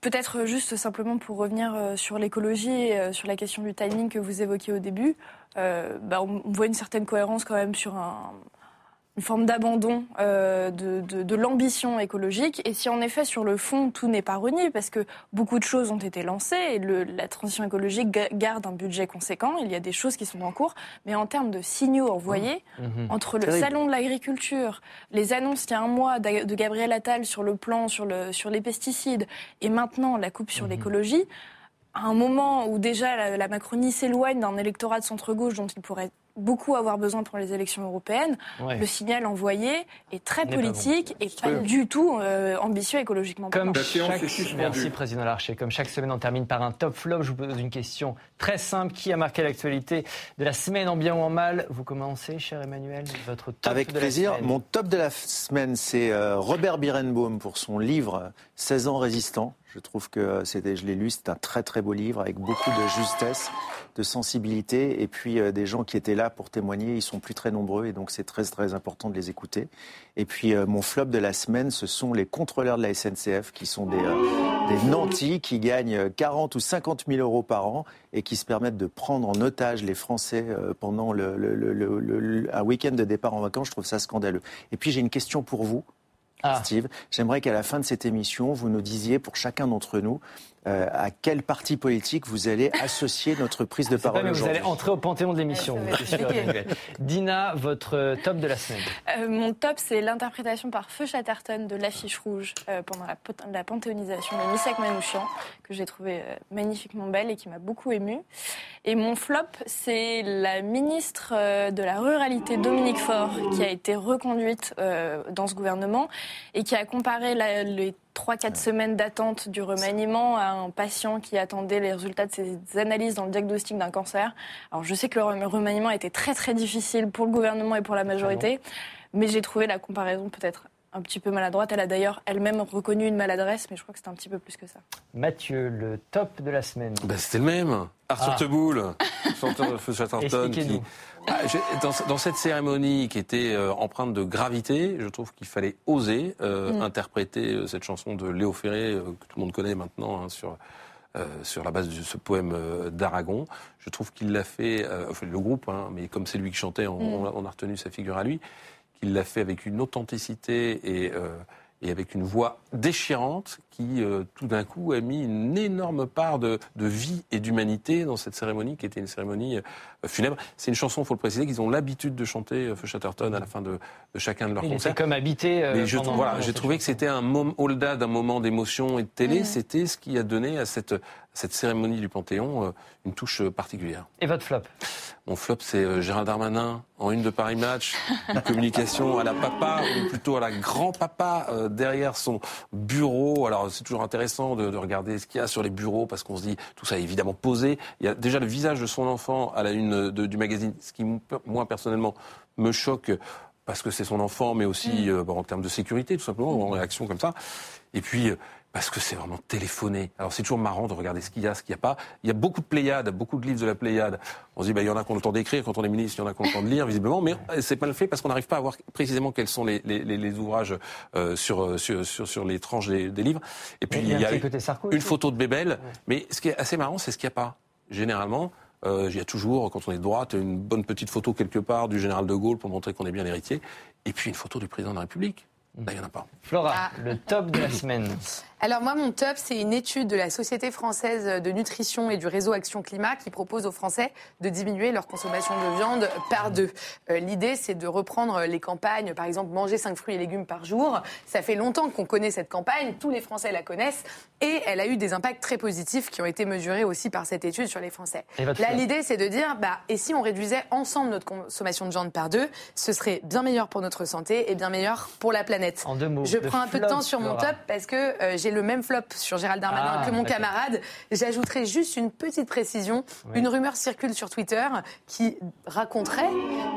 Peut-être juste simplement pour revenir euh, sur l'écologie et euh, sur la question du timing que vous évoquiez au début, euh, bah, on on voit une certaine cohérence quand même sur un- une forme d'abandon euh, de, de- de l'ambition écologique. Et si en effet sur le fond tout n'est pas renié, parce que beaucoup de choses ont été lancées et le- la transition écologique ga- garde un budget conséquent, il y a des choses qui sont en cours, mais en termes de signaux envoyés, Mhm. entre le Terrible. salon de l'agriculture, les annonces il y a un mois de Gabriel Attal sur le plan sur, le, sur les pesticides, et maintenant la coupe sur l'écologie, à un moment où déjà la, la Macronie s'éloigne d'un électorat de centre-gauche dont il pourrait beaucoup avoir besoin pour les élections européennes, Ouais. le signal envoyé est très politique et pas du tout euh, ambitieux écologiquement Comme chaque... Merci, Président Larcher. Comme chaque semaine, on termine par un top flop. Je vous pose une question très simple. Qui a marqué l'actualité de la semaine en bien ou en mal? Vous commencez, cher Emmanuel, votre top Avec de la plaisir. semaine. Mon top de la semaine, c'est euh, Robert Birenbaum pour son livre 16 ans résistant. Je trouve que euh, c'était, je l'ai lu, c'est un très très beau livre avec beaucoup de justesse, de sensibilité et puis euh, des gens qui étaient là pour témoigner. Ils sont plus très nombreux et donc c'est très très important de les écouter. Et puis euh, mon flop de la semaine, ce sont les contrôleurs de la SNCF qui sont des, euh, des nantis qui gagnent euh, 40 ou 50 000 euros par an et qui se permettent de prendre en otage les Français euh, pendant le, le- le- le- le- un week-end de départ en vacances. Je trouve ça scandaleux. Et puis j'ai une question pour vous. Ah. Steve, j'aimerais qu'à la fin de cette émission, vous nous disiez pour chacun d'entre nous euh, à quel parti politique vous allez associer notre prise de parole mais vous aujourd'hui? allez entrer au panthéon de l'émission. Ouais. Dina, votre top de la semaine. Euh, mon top, c'est l'interprétation par Feu Chatterton de l'affiche rouge euh, pendant la, la panthéonisation de Missak Manouchian, que j'ai trouvé euh, magnifiquement belle et qui m'a beaucoup émue. Et mon flop, c'est la ministre euh, de la Ruralité, Dominique Faure, qui a été reconduite euh, dans ce gouvernement et qui a comparé la- les 3-4 semaines d'attente du remaniement à un patient qui attendait les résultats de ses analyses dans le diagnostic d'un cancer. Alors je sais que le rem- remaniement a été très très difficile pour le gouvernement et pour la majorité, mais j'ai trouvé la comparaison peut-être un petit peu maladroite. Elle a d'ailleurs elle-même reconnu une maladresse, mais je crois que c'était un petit peu plus que ça. Mathieu, le top de la semaine. Ben, C'était le même. Arthur Ah. Teboul, chanteur de Feu Chatterton. Qui... Ah, dans, dans cette cérémonie qui était euh, empreinte de gravité, je trouve qu'il fallait oser euh, Mm. interpréter euh, cette chanson de Léo Ferré, que tout le monde connaît maintenant, hein, sur, euh, sur la base de ce poème euh, d'Aragon. Je trouve qu'il l'a fait, euh, enfin le groupe, hein, mais comme c'est lui qui chantait, on, Mm. on a- retenu sa figure à lui, qu'il l'a fait avec une authenticité et, et avec une voix déchirante qui euh, tout d'un coup a mis une énorme part de, de vie et d'humanité dans cette cérémonie qui était une cérémonie euh, funèbre. C'est une chanson, il faut le préciser, qu'ils ont l'habitude de chanter euh, Feu Chatterton à la fin de, de chacun de leurs Il concerts. était comme habité. euh, Mais je, voilà, j'ai trouvé que c'était un moment, au-delà d'un moment d'émotion et de télé, c'était ce qui a donné à cette, à cette cérémonie du Panthéon euh, une touche particulière. Et votre flop? Mon flop, c'est Gérald Darmanin en une de Paris Match, une communication à la papa ou plutôt à la grand-papa euh, derrière son bureau. Alors c'est toujours intéressant de, de regarder ce qu'il y a sur les bureaux parce qu'on se dit tout ça est évidemment posé. Il y a déjà le visage de son enfant à la une de- du magazine, ce qui moi personnellement me choque parce que c'est son enfant, mais aussi euh, bon, en termes de sécurité tout simplement, en réaction comme ça. Et puis euh, parce que c'est vraiment téléphoné. Alors c'est toujours marrant de regarder ce qu'il y a, ce qu'il n'y a pas. Il y a beaucoup de Pléiades, beaucoup de livres de la Pléiade. On se dit, bah, il y en a qu'on a le temps d'écrire quand on est ministre, il y en a qu'on a le temps de lire, visiblement, mais euh, c'est pas le fait parce qu'on n'arrive pas à voir précisément quels sont les, les, les- les ouvrages euh, sur, euh, sur, sur, sur les tranches des, des livres. Et puis Il y a un Sarko une aussi. photo de Bébel, mais ce qui est assez marrant, c'est ce qu'il n'y a pas. Généralement, euh, il y a toujours, quand on est de droite, une bonne petite photo quelque part du général de Gaulle pour montrer qu'on est bien héritier, et puis une photo du président de la République. Là, il n'y en a pas. Flora, Ah. le top de la semaine. Alors moi, mon top, c'est une étude de la Société française de nutrition et du réseau Action Climat qui propose aux Français de diminuer leur consommation de viande par deux. Euh, L'idée, c'est de reprendre les campagnes, par exemple, manger 5 fruits et légumes par jour. Ça fait longtemps qu'on connaît cette campagne, tous les Français la connaissent, et elle a eu des impacts très positifs qui ont été mesurés aussi par cette étude sur les Français. Là, l'idée, c'est de dire, bah, et si on réduisait ensemble notre consommation de viande par deux, ce serait bien meilleur pour notre santé et bien meilleur pour la planète. En deux mots. Je prends un peu de temps sur mon top parce que euh, j'ai le même flop sur Gérald Darmanin Ah, que mon camarade. J'ajouterai juste une petite précision. Oui. Une rumeur circule sur Twitter qui raconterait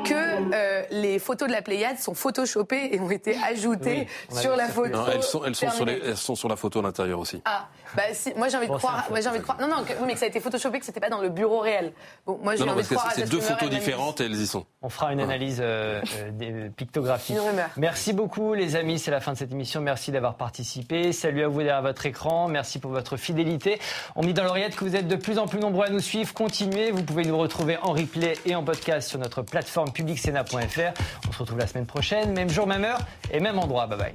que euh, les photos de la Pléiade sont photoshopées et ont été ajoutées Oui, sur la photo. Non, elles sont, elles, sont sur les- terminée. elles sont sur la photo à l'intérieur aussi. Ah, bah si, moi j'ai envie de Bon, croire, flop, moi j'ai envie de croire, non non, que, oui, mais que ça a été photoshopé, que c'était pas dans le bureau réel. Bon, moi j'ai envie parce de que croire c'est deux photos différentes et elles y sont. On fera une analyse euh, euh, des- pictographique. Une rumeur. Merci beaucoup les amis, c'est la fin de cette émission. Merci d'avoir participé. Salut à vous derrière votre écran. Merci pour votre fidélité. On met dans l'oreillette que vous êtes de plus en plus nombreux à nous suivre. Continuez, vous pouvez nous retrouver en replay et en podcast sur notre plateforme publicsena.fr. On se retrouve la semaine prochaine, même jour, même heure et même endroit. Bye bye.